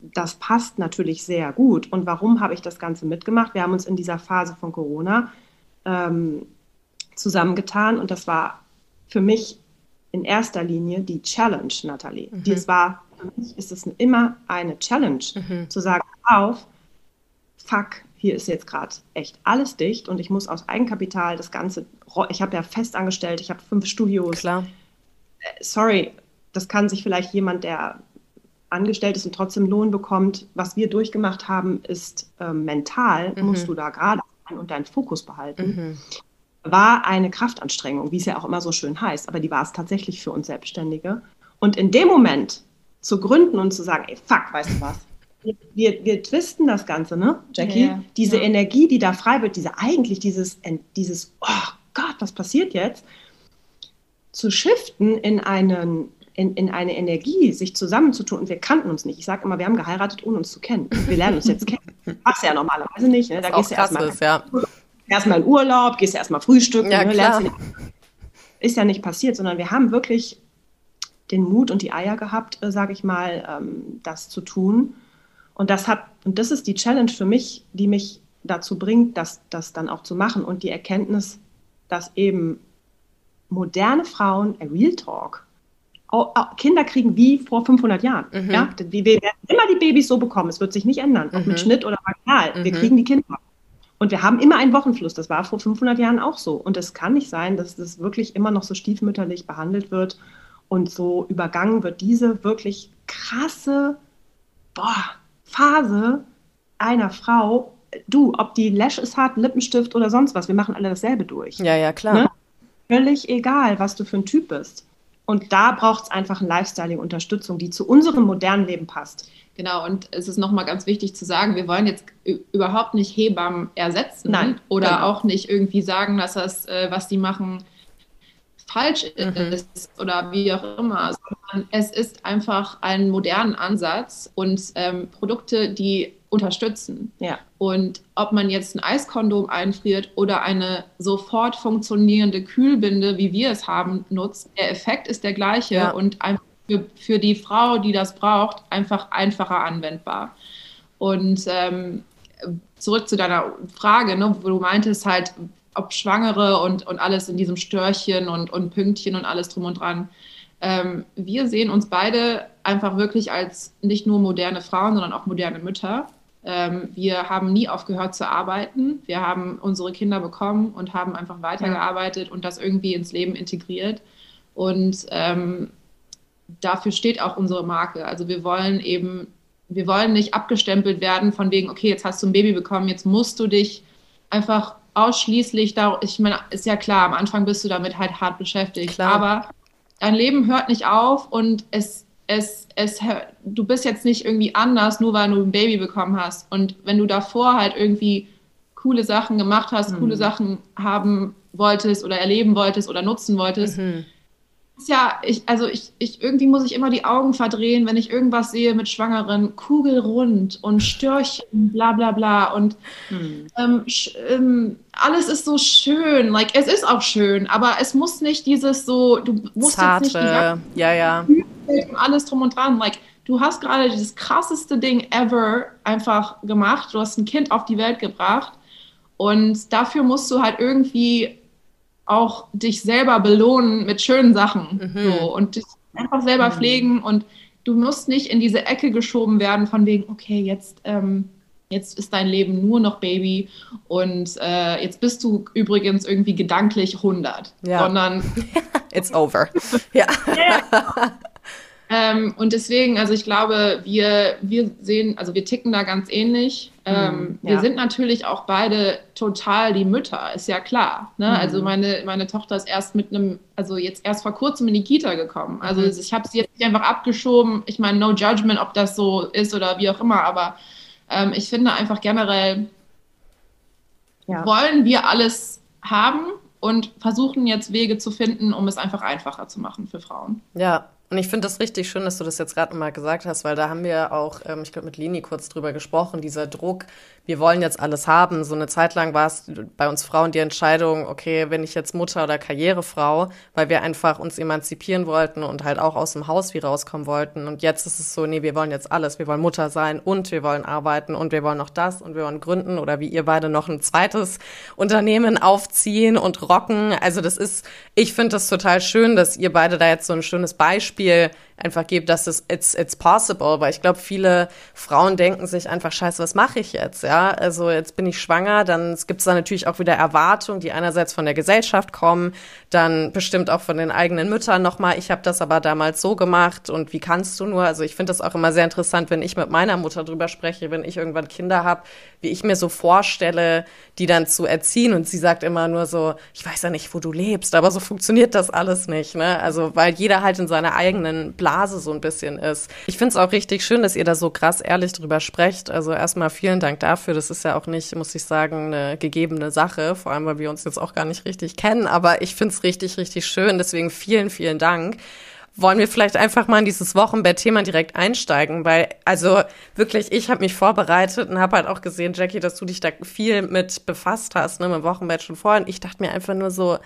[SPEAKER 1] das passt natürlich sehr gut. Und warum habe ich das Ganze mitgemacht? Wir haben uns in dieser Phase von Corona ähm, zusammengetan und das war für mich in erster Linie die Challenge, Nathalie. Mhm. Dies war, für mich ist es immer eine Challenge, mhm. zu sagen, auf, fuck, hier ist jetzt gerade echt alles dicht und ich muss aus Eigenkapital das Ganze, ich habe ja fest angestellt, ich habe fünf Studios.
[SPEAKER 4] Klar.
[SPEAKER 1] Äh, sorry, das kann sich vielleicht jemand, der angestellt ist und trotzdem Lohn bekommt. Was wir durchgemacht haben, ist äh, mental, mhm. musst du da gerade sein und deinen Fokus behalten. Mhm war eine Kraftanstrengung, wie es ja auch immer so schön heißt, aber die war es tatsächlich für uns Selbstständige. Und in dem Moment zu gründen und zu sagen, ey, fuck, weißt du was? Wir, wir twisten das Ganze, ne, Jackie? Ja, ja. Diese ja. Energie, die da frei wird, diese eigentlich dieses, dieses, oh Gott, was passiert jetzt? Zu shiften in einen, in, in eine Energie, sich zusammenzutun und wir kannten uns nicht. Ich sage immer, wir haben geheiratet, ohne uns zu kennen. Wir lernen uns jetzt kennen. Machst ja normalerweise nicht. Ne?
[SPEAKER 4] Da gehst du erstmal. Ja
[SPEAKER 1] erstmal in Urlaub, gehst erstmal frühstücken, ja, ne, klar. ist ja nicht passiert, sondern wir haben wirklich den Mut und die Eier gehabt, äh, sage ich mal, ähm, das zu tun. Und das hat, und das ist die Challenge für mich, die mich dazu bringt, das, das dann auch zu machen und die Erkenntnis, dass eben moderne Frauen, a Real Talk, Kinder kriegen wie vor 500 Jahren. Mhm. Ja? Wir werden immer die Babys so bekommen. Es wird sich nicht ändern, ob mhm. mit Schnitt oder vaginal. Mhm. Wir kriegen die Kinder. Und wir haben immer einen Wochenfluss. Das war vor 500 Jahren auch so. Und es kann nicht sein, dass das wirklich immer noch so stiefmütterlich behandelt wird und so übergangen wird. Diese wirklich krasse boah, Phase einer Frau, du, ob die Lashes hat, Lippenstift oder sonst was, wir machen alle dasselbe durch.
[SPEAKER 4] Ja, ja, klar. Ne?
[SPEAKER 1] Völlig egal, was du für ein Typ bist. Und da braucht es einfach eine Lifestyling-Unterstützung, die zu unserem modernen Leben passt.
[SPEAKER 3] Genau, und es ist nochmal ganz wichtig zu sagen, wir wollen jetzt überhaupt nicht Hebammen ersetzen Nein, oder genau. auch nicht irgendwie sagen, dass das, äh, was die machen, falsch mhm. ist oder wie auch immer, sondern es ist einfach ein moderner Ansatz und ähm, Produkte, die unterstützen.
[SPEAKER 1] Ja.
[SPEAKER 3] Und ob man jetzt ein Eiskondom einfriert oder eine sofort funktionierende Kühlbinde, wie wir es haben, nutzt, der Effekt ist der gleiche
[SPEAKER 4] Ja.
[SPEAKER 3] und einfach für, für die Frau, die das braucht, einfach einfacher anwendbar. Und ähm, zurück zu deiner Frage, ne, wo du meintest halt, ob Schwangere und, und alles in diesem Störchen und, und Pünktchen und alles drum und dran. Ähm, wir sehen uns beide einfach wirklich als nicht nur moderne Frauen, sondern auch moderne Mütter. Ähm, wir haben nie aufgehört zu arbeiten. Wir haben unsere Kinder bekommen und haben einfach weitergearbeitet und das irgendwie ins Leben integriert. Und ähm, dafür steht auch unsere Marke. Also wir wollen eben, wir wollen nicht abgestempelt werden von wegen, okay, jetzt hast du ein Baby bekommen, jetzt musst du dich einfach ausschließlich da, ich meine, ist ja klar, am Anfang bist du damit halt hart beschäftigt,
[SPEAKER 4] Klar.
[SPEAKER 3] aber dein Leben hört nicht auf und es, es, es, du bist jetzt nicht irgendwie anders, nur weil du ein Baby bekommen hast. Und wenn du davor halt irgendwie coole Sachen gemacht hast,
[SPEAKER 1] Mhm.
[SPEAKER 3] coole Sachen haben wolltest oder erleben wolltest oder nutzen wolltest,
[SPEAKER 4] Mhm.
[SPEAKER 3] Ja, ich, also ich, ich, irgendwie muss ich immer die Augen verdrehen, wenn ich irgendwas sehe mit Schwangeren, kugelrund und Störchen, bla bla bla. Und
[SPEAKER 1] Hm.
[SPEAKER 3] ähm, ähm, alles ist so schön, like es ist auch schön, aber es muss nicht dieses so, du musst jetzt nicht die
[SPEAKER 4] Zarte, ja, ja.
[SPEAKER 3] Alles drum und dran, like du hast gerade dieses krasseste Ding ever einfach gemacht, du hast ein Kind auf die Welt gebracht. Und dafür musst du halt irgendwie auch dich selber belohnen mit schönen Sachen.
[SPEAKER 4] Mhm.
[SPEAKER 3] So, und dich einfach selber
[SPEAKER 1] Mhm.
[SPEAKER 3] pflegen und du musst nicht in diese Ecke geschoben werden von wegen, okay, jetzt, ähm, jetzt ist dein Leben nur noch Baby und äh, jetzt bist du übrigens irgendwie gedanklich 100,
[SPEAKER 4] Ja.
[SPEAKER 3] sondern
[SPEAKER 4] It's over. Ja.
[SPEAKER 3] Ähm, und deswegen, also ich glaube, wir, wir sehen, also wir ticken da ganz ähnlich. Ähm,
[SPEAKER 1] Mhm,
[SPEAKER 3] Wir
[SPEAKER 1] ja.
[SPEAKER 3] sind natürlich auch beide total die Mütter, ist ja klar. Ne?
[SPEAKER 1] Mhm.
[SPEAKER 3] Also meine, meine Tochter ist erst mit einem, also jetzt erst vor kurzem in die Kita gekommen. Also
[SPEAKER 4] Mhm.
[SPEAKER 3] ich habe sie jetzt nicht einfach abgeschoben. Ich meine, no judgment, ob das so ist oder wie auch immer, aber ähm, ich finde einfach generell,
[SPEAKER 1] Ja.
[SPEAKER 3] wollen wir alles haben und versuchen jetzt Wege zu finden, um es einfach einfacher zu machen für Frauen.
[SPEAKER 4] Ja, und ich finde das richtig schön, dass du das jetzt gerade mal gesagt hast, weil da haben wir auch, ähm, ich glaube, mit Lini kurz drüber gesprochen, dieser Druck, wir wollen jetzt alles haben. So eine Zeit lang war es bei uns Frauen die Entscheidung, okay, wenn ich jetzt Mutter oder Karrierefrau, weil wir einfach uns emanzipieren wollten und halt auch aus dem Haus wie rauskommen wollten. Und jetzt ist es so, nee, wir wollen jetzt alles. Wir wollen Mutter sein und wir wollen arbeiten und wir wollen noch das und wir wollen gründen oder wie ihr beide noch ein zweites Unternehmen aufziehen und rocken. Also das ist, ich finde das total schön, dass ihr beide da jetzt so ein schönes Beispiel einfach gebt, dass es it's, it's possible, weil ich glaube, viele Frauen denken sich einfach, scheiße, was mache ich jetzt? Ja, also jetzt bin ich schwanger, dann gibt es da natürlich auch wieder Erwartungen, die einerseits von der Gesellschaft kommen, dann bestimmt auch von den eigenen Müttern nochmal, ich habe das aber damals so gemacht und wie kannst du nur? Also ich finde das auch immer sehr interessant, wenn ich mit meiner Mutter drüber spreche, wenn ich irgendwann Kinder habe, wie ich mir so vorstelle, die dann zu erziehen und sie sagt immer nur so, ich weiß ja nicht, wo du lebst, aber so funktioniert das alles nicht, ne? Also weil jeder halt in seiner eigenen Blase so ein bisschen ist. Ich finde es auch richtig schön, dass ihr da so krass ehrlich drüber sprecht. Also erstmal vielen Dank dafür. Das ist ja auch nicht, muss ich sagen, eine gegebene Sache, vor allem weil wir uns jetzt auch gar nicht richtig kennen, aber ich finde es richtig, richtig schön. Deswegen vielen, vielen Dank wollen wir vielleicht einfach mal in dieses Wochenbett-Thema direkt einsteigen, weil also wirklich, ich habe mich vorbereitet und habe halt auch gesehen, Jackie, dass du dich da viel mit befasst hast, ne, mit Wochenbett schon vorher. Und ich dachte mir einfach nur so,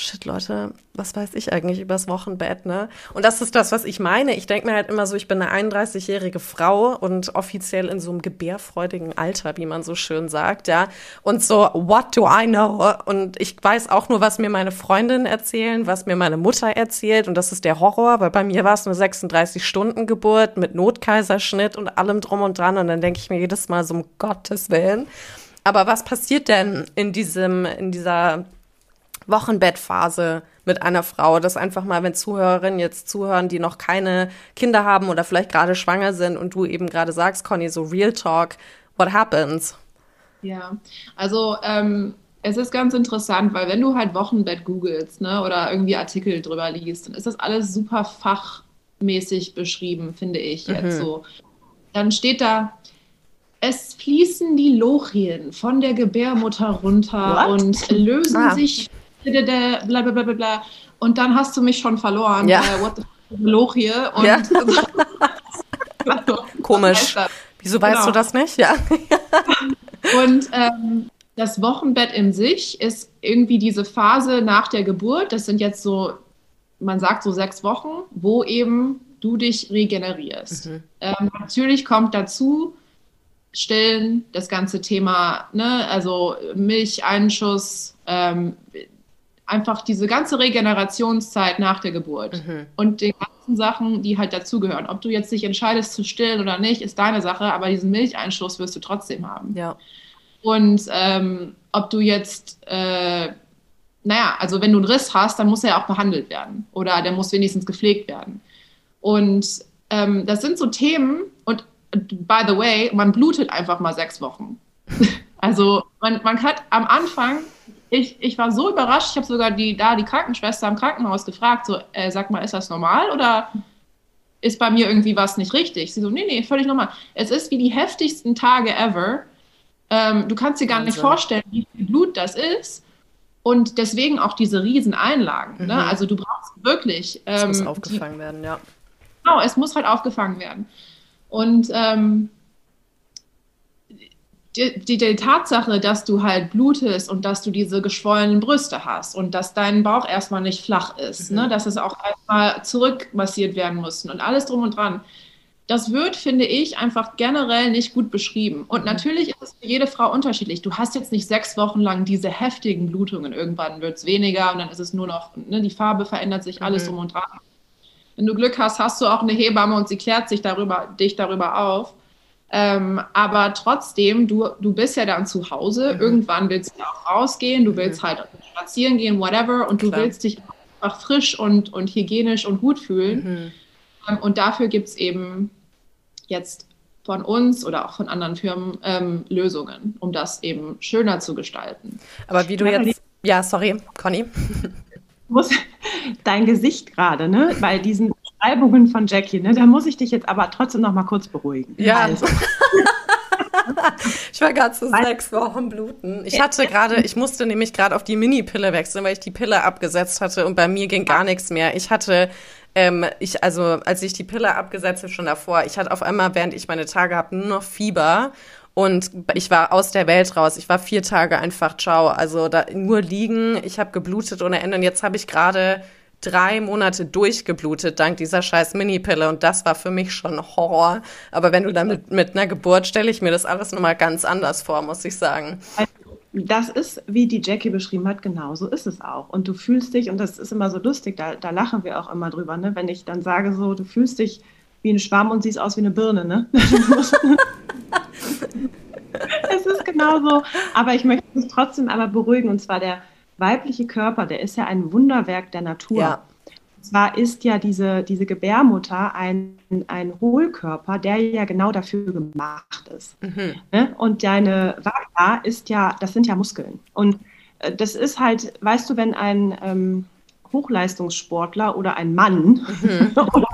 [SPEAKER 4] shit, Leute, was weiß ich eigentlich übers Wochenbett, ne? Und das ist das, was ich meine. Ich denke mir halt immer so, ich bin eine 31-jährige Frau und offiziell in so einem gebärfreudigen Alter, wie man so schön sagt, ja. Und so, what do I know? Und ich weiß auch nur, was mir meine Freundinnen erzählen, was mir meine Mutter erzählt. Und das ist der Horror, weil bei mir war es eine 36-Stunden-Geburt mit Notkaiserschnitt und allem drum und dran. Und dann denke ich mir jedes Mal so, um Gottes Willen. Aber was passiert denn in diesem, in dieser Wochenbettphase mit einer Frau, das einfach mal, wenn Zuhörerinnen jetzt zuhören, die noch keine Kinder haben oder vielleicht gerade schwanger sind und du eben gerade sagst, Conny, so Real Talk, what happens?
[SPEAKER 3] Ja, also ähm, es ist ganz interessant, weil wenn du halt Wochenbett googelst, ne, oder irgendwie Artikel drüber liest, dann ist das alles super fachmäßig beschrieben, finde ich jetzt
[SPEAKER 4] Mhm.
[SPEAKER 3] so. Dann steht da, es fließen die Lochien von der Gebärmutter runter
[SPEAKER 1] What?
[SPEAKER 3] und lösen
[SPEAKER 4] Ah.
[SPEAKER 3] sich bla bla bla bla bla. Und dann hast du mich schon verloren.
[SPEAKER 4] Ja.
[SPEAKER 3] Äh, what the fuck, Lochie? Und
[SPEAKER 4] Ja.
[SPEAKER 3] Also,
[SPEAKER 4] Komisch. Wieso weißt genau. du das nicht? Ja.
[SPEAKER 3] Und ähm, das Wochenbett in sich ist irgendwie diese Phase nach der Geburt. Das sind jetzt so, man sagt so sechs Wochen, wo eben du dich regenerierst. Mhm. Ähm, natürlich kommt dazu, Stillen, das ganze Thema, ne, also Milcheinschuss, ähm, einfach diese ganze Regenerationszeit nach der Geburt mhm. und die ganzen Sachen, die halt dazugehören. Ob du jetzt dich entscheidest zu stillen oder nicht, ist deine Sache, aber diesen Milcheinschuss wirst du trotzdem haben.
[SPEAKER 4] Ja.
[SPEAKER 3] Und ähm, ob du jetzt, äh, naja, also wenn du einen Riss hast, dann muss er ja auch behandelt werden oder der muss wenigstens gepflegt werden. Und ähm, das sind so Themen und by the way, man blutet einfach mal sechs Wochen. also man, man hat am Anfang, ich, ich war so überrascht, ich habe sogar die, da die Krankenschwester im Krankenhaus gefragt, so, äh, sag mal, ist das normal oder ist bei mir irgendwie was nicht richtig? Sie so, nee, nee, völlig normal. Es ist wie die heftigsten Tage ever. Ähm, du kannst dir gar nicht vorstellen, wie viel Blut das ist. Und deswegen auch diese Rieseneinlagen. Ne? Mhm. Ne? Also du brauchst wirklich.
[SPEAKER 4] Ähm, das muss aufgefangen die, werden, ja.
[SPEAKER 3] Genau, es muss halt aufgefangen werden. Und ähm, die, die, die, Tatsache, dass du halt blutest und dass du diese geschwollenen Brüste hast und dass dein Bauch erstmal nicht flach ist, mhm. ne? dass es auch erstmal zurückmassiert werden muss und alles drum und dran. Das wird, finde ich, einfach generell nicht gut beschrieben. Und mhm. natürlich ist es für jede Frau unterschiedlich. Du hast jetzt nicht sechs Wochen lang diese heftigen Blutungen. Irgendwann wird es weniger und dann ist es nur noch, ne, die Farbe verändert sich, alles mhm. drum und dran. Wenn du Glück hast, hast du auch eine Hebamme und sie klärt sich darüber, dich darüber auf. Ähm, aber trotzdem, du, du bist ja dann zu Hause. Mhm. Irgendwann willst du auch rausgehen, du willst mhm. halt spazieren gehen, whatever, und Klar. du willst dich einfach frisch und, und hygienisch und gut fühlen. Mhm. Ähm, und dafür gibt es eben jetzt von uns oder auch von anderen Firmen ähm, Lösungen, um das eben schöner zu gestalten.
[SPEAKER 4] Aber wie du jetzt. Ja, sorry, Conny
[SPEAKER 1] muss dein Gesicht gerade, ne, bei diesen Beschreibungen von Jackie, ne, da muss ich dich jetzt aber trotzdem noch mal kurz beruhigen.
[SPEAKER 4] Ja. Also. ich war gerade zu sechs Wochen bluten. Ich hatte gerade, ich musste nämlich gerade auf die Mini-Pille wechseln, weil ich die Pille abgesetzt hatte und bei mir ging gar nichts mehr. Ich hatte ähm, ich, also, als ich die Pille abgesetzt habe, schon davor, ich hatte auf einmal, während ich meine Tage habe, nur noch Fieber und ich war aus der Welt raus. Ich war vier Tage einfach ciao. Also da nur liegen. Ich habe geblutet ohne Ende. Und jetzt habe ich gerade drei Monate durchgeblutet dank dieser scheiß Minipille. Und das war für mich schon Horror. Aber wenn du dann mit, mit einer Geburt, stelle ich mir das alles nochmal ganz anders vor, muss ich sagen.
[SPEAKER 1] Das ist, wie die Jackie beschrieben hat, genauso ist es auch. Und du fühlst dich, und das ist immer so lustig, da, da lachen wir auch immer drüber, ne? wenn ich dann sage so, du fühlst dich wie ein Schwamm und siehst aus wie eine Birne, ne? es ist genauso. Aber ich möchte mich trotzdem aber beruhigen. Und zwar der weibliche Körper, der ist ja ein Wunderwerk der Natur. Ja. Und zwar ist ja diese, diese Gebärmutter ein, ein Hohlkörper, der ja genau dafür gemacht ist. Mhm. Ne? Und deine Vagina ist ja, das sind ja Muskeln. Und äh, das ist halt, weißt du, wenn ein ähm, Hochleistungssportler oder ein Mann mhm. oder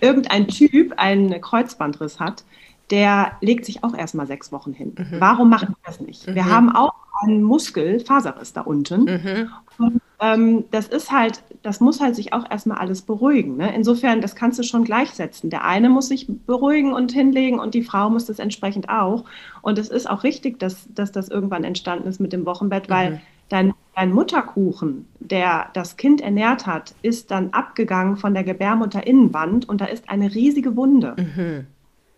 [SPEAKER 1] irgendein Typ einen Kreuzbandriss hat, der legt sich auch erstmal sechs Wochen hin. Mhm. Warum machen wir das nicht? Mhm. Wir haben auch einen Muskelfaserriss da unten. Mhm. Und, ähm, das ist halt, das muss halt sich auch erstmal alles beruhigen. Ne? Insofern, das kannst du schon gleichsetzen. Der eine muss sich beruhigen und hinlegen und die Frau muss das entsprechend auch. Und es ist auch richtig, dass, dass das irgendwann entstanden ist mit dem Wochenbett, weil mhm. dein, dein Mutterkuchen, der das Kind ernährt hat, ist dann abgegangen von der Gebärmutterinnenwand und da ist eine riesige Wunde. Mhm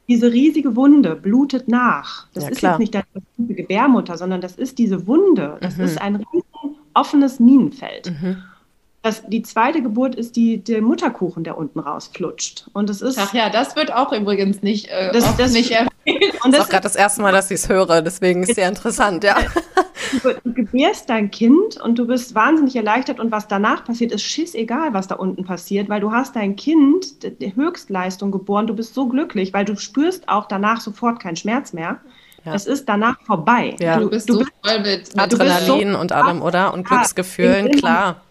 [SPEAKER 1] diese riesige Wunde blutet nach. Das ja, ist klar. jetzt nicht deine Gebärmutter, sondern das ist diese Wunde. Das mhm. ist ein riesen offenes Minenfeld. Mhm. Das, die zweite Geburt ist die, der Mutterkuchen, der unten rausflutscht. Und es ist.
[SPEAKER 3] Ach ja, das wird auch übrigens nicht, äh, das, das nicht
[SPEAKER 4] erwähnt. Und das ist auch gerade das erste Mal, dass ich es höre, deswegen ist es sehr interessant, ja.
[SPEAKER 1] Du, gebärst dein Kind und du bist wahnsinnig erleichtert und was danach passiert, ist schiss egal, was da unten passiert, weil du hast dein Kind die Höchstleistung geboren, du bist so glücklich, weil du spürst auch danach sofort keinen Schmerz mehr. Ja. Es ist danach vorbei.
[SPEAKER 4] Ja.
[SPEAKER 3] Du, bist du so bist, voll mit
[SPEAKER 4] Adrenalin so und allem, oder? Und Glücksgefühlen, klar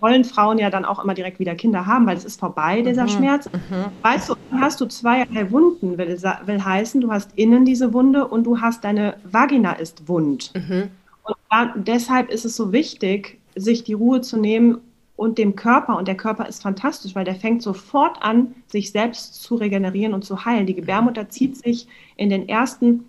[SPEAKER 1] wollen Frauen ja dann auch immer direkt wieder Kinder haben, weil es ist vorbei, dieser mhm. Schmerz. Mhm. Weißt du, hast du zweierlei Wunden, will, will heißen, du hast innen diese Wunde und du hast deine Vagina ist wund. Mhm. Und dann, deshalb ist es so wichtig, sich die Ruhe zu nehmen, und dem Körper. Und der Körper ist fantastisch, weil der fängt sofort an, sich selbst zu regenerieren und zu heilen. Die Gebärmutter zieht sich in den ersten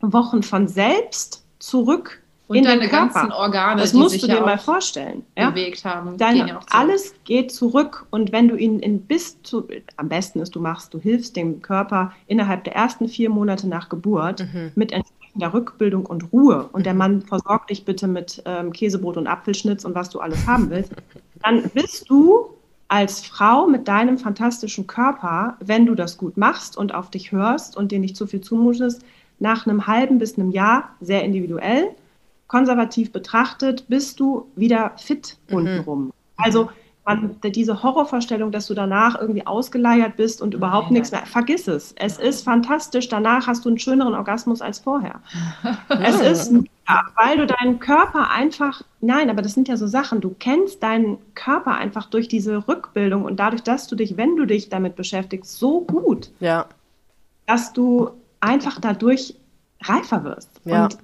[SPEAKER 1] Wochen von selbst zurück
[SPEAKER 3] und
[SPEAKER 1] in
[SPEAKER 3] deine
[SPEAKER 1] den Körper.
[SPEAKER 3] ganzen Organe,
[SPEAKER 1] Das musst du
[SPEAKER 3] ja
[SPEAKER 1] dir mal
[SPEAKER 3] auch
[SPEAKER 1] vorstellen. Ja?
[SPEAKER 3] bewegt haben,
[SPEAKER 1] Dein,
[SPEAKER 3] gehen ja
[SPEAKER 1] alles geht zurück und wenn du ihn in bis zu, am besten ist, du machst, du hilfst dem Körper innerhalb der ersten vier Monate nach Geburt
[SPEAKER 4] Mhm.
[SPEAKER 1] mit entsprechender Rückbildung und Ruhe und der Mann versorgt dich bitte mit ähm, Käsebrot und Apfelschnitz und was du alles haben willst, dann bist du als Frau mit deinem fantastischen Körper, wenn du das gut machst und auf dich hörst und dir nicht zu viel zumutest, nach einem halben bis einem Jahr sehr individuell konservativ betrachtet, bist du wieder fit
[SPEAKER 4] Mhm.
[SPEAKER 1] untenrum. Also man, diese Horrorvorstellung, dass du danach irgendwie ausgeleiert bist und überhaupt
[SPEAKER 3] Nein,
[SPEAKER 1] nichts mehr, vergiss es. Es ist fantastisch. Danach hast du einen schöneren Orgasmus als vorher. es ist, ja, weil du deinen Körper einfach, nein, aber das sind ja so Sachen, du kennst deinen Körper einfach durch diese Rückbildung und dadurch, dass du dich, wenn du dich damit beschäftigst, so gut,
[SPEAKER 4] Ja.
[SPEAKER 1] dass du einfach dadurch reifer wirst
[SPEAKER 4] Ja.
[SPEAKER 1] und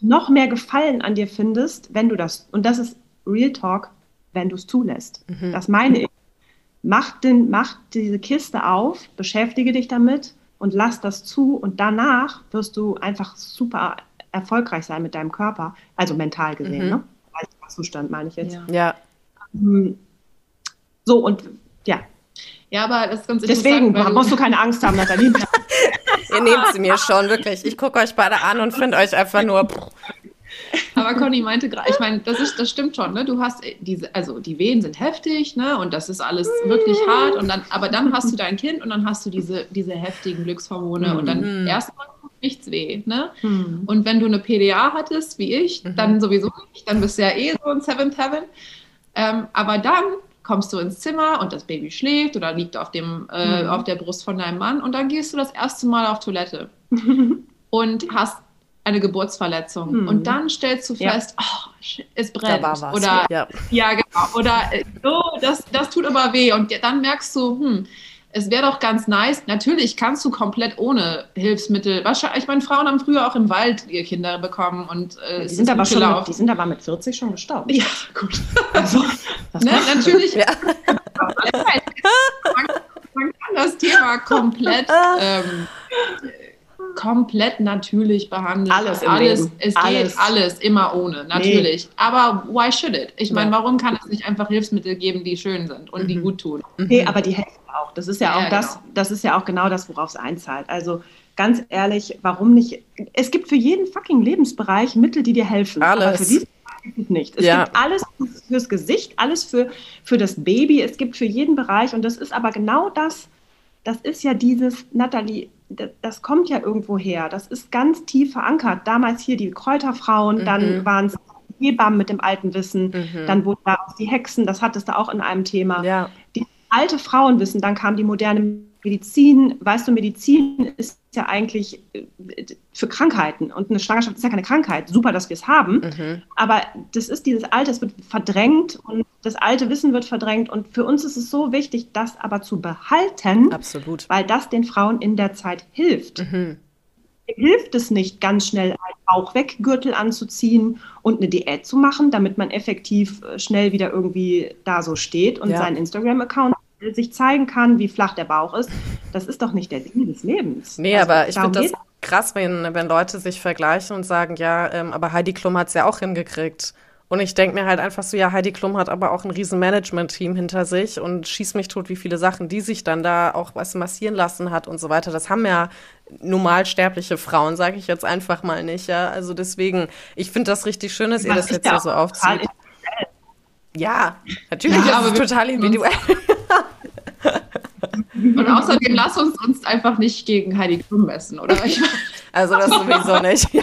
[SPEAKER 1] noch mehr Gefallen an dir findest, wenn du das, und das ist Real Talk, wenn du es zulässt.
[SPEAKER 4] Mhm.
[SPEAKER 1] Das meine ich. Mach, den, mach diese Kiste auf, beschäftige dich damit und lass das zu und danach wirst du einfach super erfolgreich sein mit deinem Körper, also mental gesehen,
[SPEAKER 4] Mhm.
[SPEAKER 1] ne? Als Zustand meine ich jetzt.
[SPEAKER 3] Ja.
[SPEAKER 4] Ja.
[SPEAKER 1] Hm. So und ja,
[SPEAKER 3] ja, aber das ist ganz
[SPEAKER 1] deswegen
[SPEAKER 3] weil
[SPEAKER 1] musst du keine Angst haben, Nathalie.
[SPEAKER 4] Ihr nehmt sie mir schon, wirklich. Ich gucke euch beide an und finde euch einfach nur.
[SPEAKER 3] Aber Conny meinte gerade, ich meine, das ist, das stimmt schon, ne? Du hast äh, diese, also die Wehen sind heftig, ne? Und das ist alles wirklich hart. Und dann, aber dann hast du dein Kind und dann hast du diese, diese heftigen Glückshormone und dann
[SPEAKER 4] Mhm.
[SPEAKER 3] erstmal nichts weh, ne?
[SPEAKER 1] Hm.
[SPEAKER 3] Und wenn du eine PDA hattest, wie ich,
[SPEAKER 4] Mhm.
[SPEAKER 3] dann sowieso nicht, dann bist du ja eh so ein Seventh Heaven. Ähm, aber dann kommst du ins Zimmer und das Baby schläft oder liegt auf, dem, äh,
[SPEAKER 1] Mhm.
[SPEAKER 3] auf der Brust von deinem Mann und dann gehst du das erste Mal auf Toilette und hast eine Geburtsverletzung.
[SPEAKER 1] Mhm.
[SPEAKER 3] Und dann stellst du
[SPEAKER 1] Ja.
[SPEAKER 3] fest, oh, shit, es
[SPEAKER 4] Da
[SPEAKER 3] brennt.
[SPEAKER 4] war was.
[SPEAKER 3] Oder
[SPEAKER 4] ja.
[SPEAKER 3] ja, genau. Oder oh, das, das tut aber weh. Und dann merkst du, hm, es wäre doch ganz nice. Natürlich kannst du komplett ohne Hilfsmittel. Wahrscheinlich, ich meine, Frauen haben früher auch im Wald ihr Kinder bekommen und äh,
[SPEAKER 1] Die sind, aber schon mit, die sind aber mit 40 schon gestorben.
[SPEAKER 3] Ja, gut.
[SPEAKER 1] Also,
[SPEAKER 3] Ne, natürlich,
[SPEAKER 4] Ja.
[SPEAKER 3] man, man kann das Thema komplett, ähm, komplett natürlich behandeln.
[SPEAKER 1] Alles im
[SPEAKER 3] alles
[SPEAKER 1] Leben.
[SPEAKER 3] Es
[SPEAKER 1] Alles.
[SPEAKER 3] geht alles immer ohne, natürlich. Aber why should it? Ich meine,
[SPEAKER 4] Ja.
[SPEAKER 3] warum kann es nicht einfach Hilfsmittel geben, die schön sind und die
[SPEAKER 4] Mhm.
[SPEAKER 3] gut tun?
[SPEAKER 1] Nee, aber die helfen auch. Das ist ja auch
[SPEAKER 3] Ja,
[SPEAKER 1] das,
[SPEAKER 3] genau.
[SPEAKER 1] das ist ja auch genau das, worauf es einzahlt. Also ganz ehrlich, warum nicht? Es gibt für jeden fucking Lebensbereich Mittel, die dir helfen. Aber
[SPEAKER 4] Alles.
[SPEAKER 1] für diesen Bereich gibt es nicht. Es
[SPEAKER 4] Ja.
[SPEAKER 1] gibt alles fürs Gesicht, alles für, für das Baby. Es gibt für jeden Bereich. Und das ist aber genau das, das ist ja dieses, Nathalie, das, kommt ja irgendwo her. Das ist ganz tief verankert. Damals hier die Kräuterfrauen,
[SPEAKER 4] Mhm.
[SPEAKER 1] dann waren es Hebammen mit dem alten Wissen,
[SPEAKER 4] Mhm.
[SPEAKER 1] dann wurden daraus die Hexen, das hattest du auch in einem Thema
[SPEAKER 4] Ja.
[SPEAKER 1] die alte Frauenwissen, dann kam die moderne Medizin. Weißt du, Medizin ist ja eigentlich äh, für Krankheiten und eine Schwangerschaft ist ja keine Krankheit. Super, dass wir es haben,
[SPEAKER 4] Mhm.
[SPEAKER 1] aber das ist dieses Alte, es wird verdrängt und das alte Wissen wird verdrängt und für uns ist es so wichtig, das aber zu behalten,
[SPEAKER 4] Absolut.
[SPEAKER 1] weil das den Frauen in der Zeit hilft.
[SPEAKER 4] Mhm.
[SPEAKER 1] Hilft es nicht, ganz schnell einen Bauchweggürtel anzuziehen und eine Diät zu machen, damit man effektiv äh, schnell wieder irgendwie da so steht und
[SPEAKER 4] Ja.
[SPEAKER 1] seinen Instagram-Account sich zeigen kann, wie flach der Bauch ist. Das ist doch nicht der Sinn des Lebens.
[SPEAKER 4] Nee,
[SPEAKER 1] Also,
[SPEAKER 4] aber ich finde das krass, wenn, wenn Leute sich vergleichen und sagen, ja, ähm, aber Heidi Klum hat's ja auch hingekriegt. Und ich denke mir halt einfach so, ja, Heidi Klum hat aber auch ein riesen Management-Team hinter sich und schießt mich tot, wie viele Sachen, die sich dann da auch was massieren lassen hat und so weiter. Das haben ja normalsterbliche Frauen, sage ich jetzt einfach mal nicht. Ja, also deswegen, ich finde das richtig schön, dass ihr das jetzt
[SPEAKER 1] ja
[SPEAKER 4] hier so aufzieht. Ja, natürlich
[SPEAKER 3] Ja, aber
[SPEAKER 4] total individuell.
[SPEAKER 3] Und außerdem lass uns uns einfach nicht gegen Heidi Klum messen, oder?
[SPEAKER 4] Also das sowieso nicht.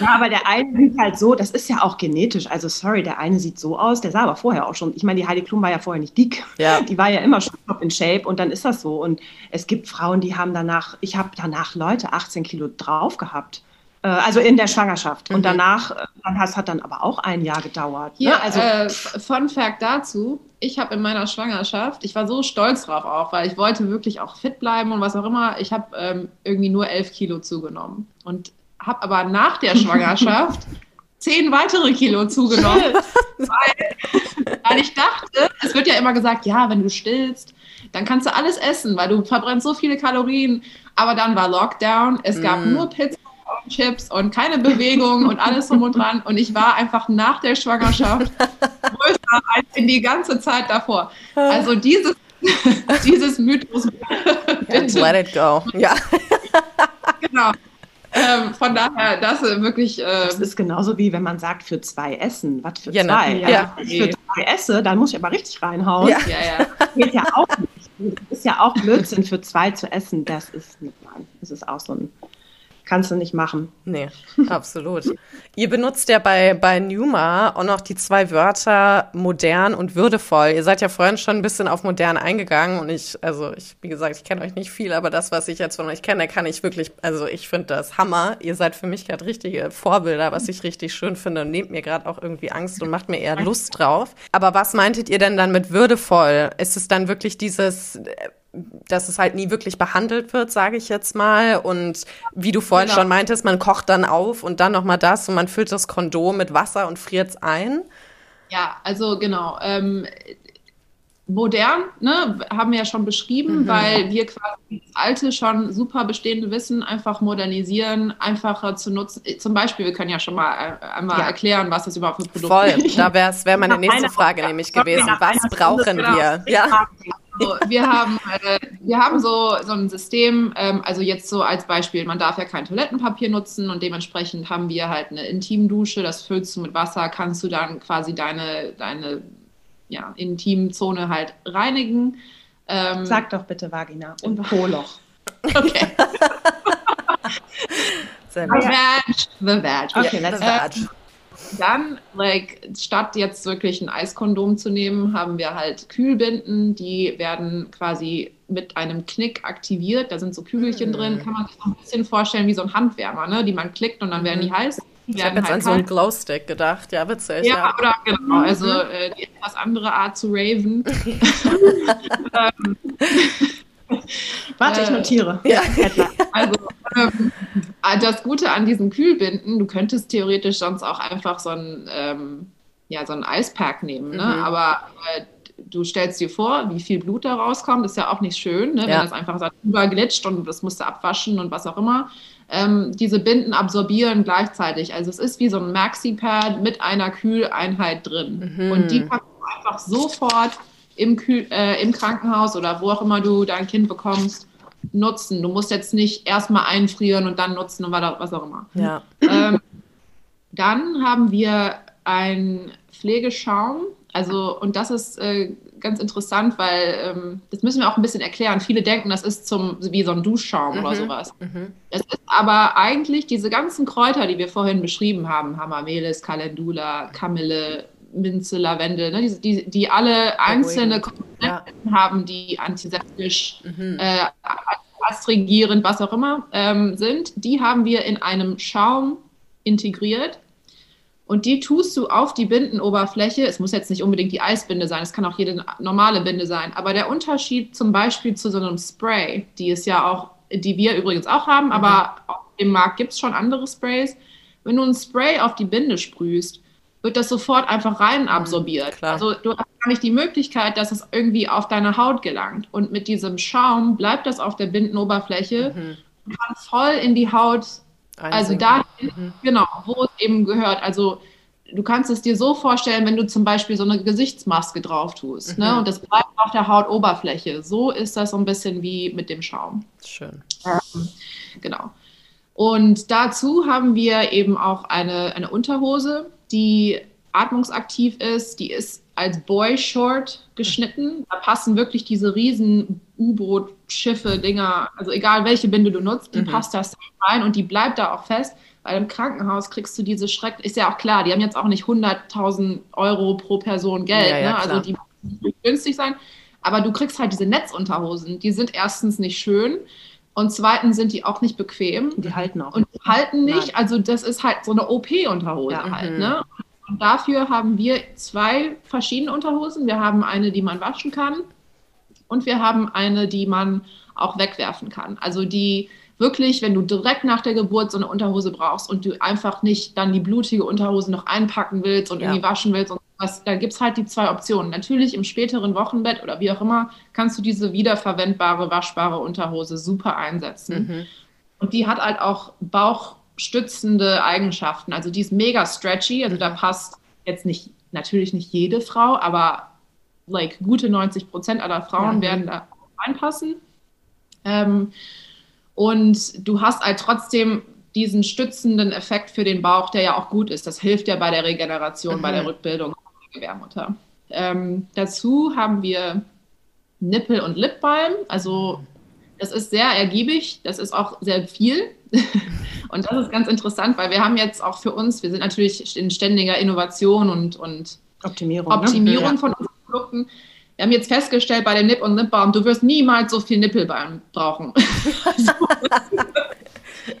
[SPEAKER 1] Ja, aber der eine sieht halt so, das ist ja auch genetisch. Also sorry, der eine sieht so aus, der sah aber vorher auch schon. Ich meine, die Heidi Klum war ja vorher nicht dick.
[SPEAKER 4] Ja.
[SPEAKER 1] Die war ja immer schon top in Shape und dann ist das so. Und es gibt Frauen, die haben danach, ich habe danach Leute 18 Kilo drauf gehabt. Äh, Also in der Schwangerschaft. Und
[SPEAKER 4] Mhm.
[SPEAKER 1] danach, äh, dann hat, dann aber auch ein Jahr gedauert. ne?
[SPEAKER 3] Hier,
[SPEAKER 1] also
[SPEAKER 3] äh, Fun Fact dazu. Ich habe in meiner Schwangerschaft, ich war so stolz drauf auch, weil ich wollte wirklich auch fit bleiben und was auch immer. Ich habe ähm, irgendwie nur elf Kilo zugenommen und habe aber nach der Schwangerschaft zehn weitere Kilo zugenommen, weil, weil ich dachte, es wird ja immer gesagt, ja, wenn du stillst, dann kannst du alles essen, weil du verbrennst so viele Kalorien. Aber dann war Lockdown, es gab mm. nur Pizza und Chips und keine Bewegung und alles drum und dran. Und ich war einfach nach der Schwangerschaft größer als in die ganze Zeit davor. Also dieses, dieses Mythos.
[SPEAKER 4] Bitte. Let it go. Ja.
[SPEAKER 3] genau. Ähm, von daher, das äh, wirklich.
[SPEAKER 1] Äh, das ist genauso wie wenn man sagt, für zwei essen. Was für ja, zwei? Ja, ja. Wenn ich für zwei esse, dann muss ich aber richtig reinhauen. Ja, ja. Das geht ja auch nicht. Das ist ja auch Blödsinn, für zwei zu essen. Das ist nicht nein. Das ist auch so ein kannst du nicht machen.
[SPEAKER 4] Nee, absolut. Ihr benutzt ja bei, bei Numa auch noch die zwei Wörter modern und würdevoll. Ihr seid ja vorhin schon ein bisschen auf modern eingegangen und ich, also ich, wie gesagt, ich kenne euch nicht viel, aber das, was ich jetzt von euch kenne, kann ich wirklich, also ich finde das Hammer. Ihr seid für mich gerade richtige Vorbilder, was ich richtig schön finde und nehmt mir gerade auch irgendwie Angst und macht mir eher Lust drauf. Aber was meintet ihr denn dann mit würdevoll? Ist es dann wirklich dieses dass es halt nie wirklich behandelt wird, sage ich jetzt mal. Und wie du vorhin genau. schon meintest, man kocht dann auf und dann nochmal das und man füllt das Kondom mit Wasser und friert es ein.
[SPEAKER 3] Ja, also genau. Ähm, modern, ne, haben wir ja schon beschrieben, mhm. weil wir quasi das alte, schon super bestehende Wissen einfach modernisieren, einfacher zu nutzen. Zum Beispiel, wir können ja schon mal äh, einmal ja. erklären, was das überhaupt für Produkte.
[SPEAKER 4] Voll, da wäre wäre meine nächste Frage nämlich gewesen. Was brauchen wir? Ja.
[SPEAKER 3] So, wir haben, äh, wir haben so, so ein System, ähm, also jetzt so als Beispiel, man darf ja kein Toilettenpapier nutzen und dementsprechend haben wir halt eine Intimdusche, das füllst du mit Wasser, kannst du dann quasi deine, deine ja, Intimzone halt reinigen.
[SPEAKER 1] Ähm, Sag doch bitte Vagina und Po-Loch.
[SPEAKER 3] Okay. the Vag, the Vag. Okay, let's Vag. Ähm, dann, like, statt jetzt wirklich ein Eiskondom zu nehmen, haben wir halt Kühlbinden, die werden quasi mit einem Knick aktiviert. Da sind so Kügelchen mm. drin, kann man sich ein bisschen vorstellen wie so ein Handwärmer, ne? die man klickt und dann werden die heiß.
[SPEAKER 4] Ich habe jetzt halt an so einen Glowstick gedacht, ja, witzig.
[SPEAKER 3] Ja, ja. oder genau, also mhm. äh, die etwas andere Art zu raven.
[SPEAKER 1] Warte, ich äh, notiere. Ja.
[SPEAKER 3] Also, ähm, äh, das Gute an diesen Kühlbinden, du könntest theoretisch sonst auch einfach so ein, ähm, ja, so ein Eispack nehmen, ne? Mhm. aber äh, du stellst dir vor, wie viel Blut da rauskommt, ist ja auch nicht schön, ne? wenn das einfach so überglitscht und das musst du abwaschen und was auch immer. Ähm, diese Binden absorbieren gleichzeitig. Also es ist wie so ein Maxi-Pad mit einer Kühleinheit drin. Mhm. Und die packst du einfach sofort im, Kühl, äh, im Krankenhaus oder wo auch immer du dein Kind bekommst, nutzen. Du musst jetzt nicht erstmal einfrieren und dann nutzen und was auch immer.
[SPEAKER 4] Ja.
[SPEAKER 3] Ähm, dann haben wir ein Pflegeschaum. Also, und das ist äh, ganz interessant, weil ähm, das müssen wir auch ein bisschen erklären. Viele denken, das ist zum, wie so ein Duschschaum mhm. oder sowas. Mhm. Es ist aber eigentlich diese ganzen Kräuter, die wir vorhin beschrieben haben, Hamamelis, Calendula, Kamille, Minze, Lavendel, ne? die, die, die alle einzelne Komponenten ja. haben, die antiseptisch, mhm. äh, astringierend, was auch immer ähm, sind, die haben wir in einem Schaum integriert. Und die tust du auf die Bindenoberfläche. Es muss jetzt nicht unbedingt die Eisbinde sein, es kann auch jede normale Binde sein. Aber der Unterschied zum Beispiel zu so einem Spray, die ist ja auch, die wir übrigens auch haben, mhm. aber im Markt gibt es schon andere Sprays. Wenn du ein Spray auf die Binde sprühst, wird das sofort einfach rein mhm, absorbiert. Mhm, also du hast gar nicht die Möglichkeit, dass es irgendwie auf deine Haut gelangt. Und mit diesem Schaum bleibt das auf der Bindenoberfläche mhm. und kann voll in die Haut, Einsinken. also da, mhm. genau, wo es eben gehört. Also du kannst es dir so vorstellen, wenn du zum Beispiel so eine Gesichtsmaske drauf tust, ne, mhm. ne? Und das bleibt auf der Hautoberfläche. So ist das so ein bisschen wie mit dem Schaum.
[SPEAKER 4] Schön.
[SPEAKER 3] Ähm, genau. Und dazu haben wir eben auch eine, eine Unterhose, die atmungsaktiv ist. Die ist als Boy Short geschnitten. Da passen wirklich diese riesen U-Boot-Schiffe, Dinger, also egal welche Binde du nutzt, die mhm. passt da rein und die bleibt da auch fest. Weil im Krankenhaus kriegst du diese Schreck, ist ja auch klar, die haben jetzt auch nicht 100.000 Euro pro Person Geld, ja, ja, ne? also die müssen günstig sein. Aber du kriegst halt diese Netzunterhosen, die sind erstens nicht schön und zweitens sind die auch nicht bequem.
[SPEAKER 1] Die halten auch.
[SPEAKER 3] Und die halten nicht. Also das ist halt so eine OP-Unterhose ja, halt. Mhm. Ne? Und dafür haben wir zwei verschiedene Unterhosen. Wir haben eine, die man waschen kann. Und wir haben eine, die man auch wegwerfen kann. Also die wirklich, wenn du direkt nach der Geburt so eine Unterhose brauchst und du einfach nicht dann die blutige Unterhose noch einpacken willst und ja. irgendwie waschen willst und was, da gibt es halt die zwei Optionen. Natürlich im späteren Wochenbett oder wie auch immer kannst du diese wiederverwendbare, waschbare Unterhose super einsetzen. Mhm. Und die hat halt auch bauchstützende Eigenschaften. Also die ist mega stretchy, also da passt jetzt nicht, natürlich nicht jede Frau, aber like gute 90 Prozent aller Frauen ja. werden da reinpassen. Ähm, und du hast halt trotzdem diesen stützenden Effekt für den Bauch, der ja auch gut ist. Das hilft ja bei der Regeneration, mhm. bei der mhm. Rückbildung Gebärmutter. Ähm, dazu haben wir Nippel- und Lipbalm. Also das ist sehr ergiebig, das ist auch sehr viel. und das ist ganz interessant, weil wir haben jetzt auch für uns, wir sind natürlich in ständiger Innovation und, und
[SPEAKER 1] Optimierung,
[SPEAKER 3] Optimierung ne? von unseren Produkten wir haben jetzt festgestellt bei dem Nip und Nipbaum, du wirst niemals so viel Nippelbalm brauchen.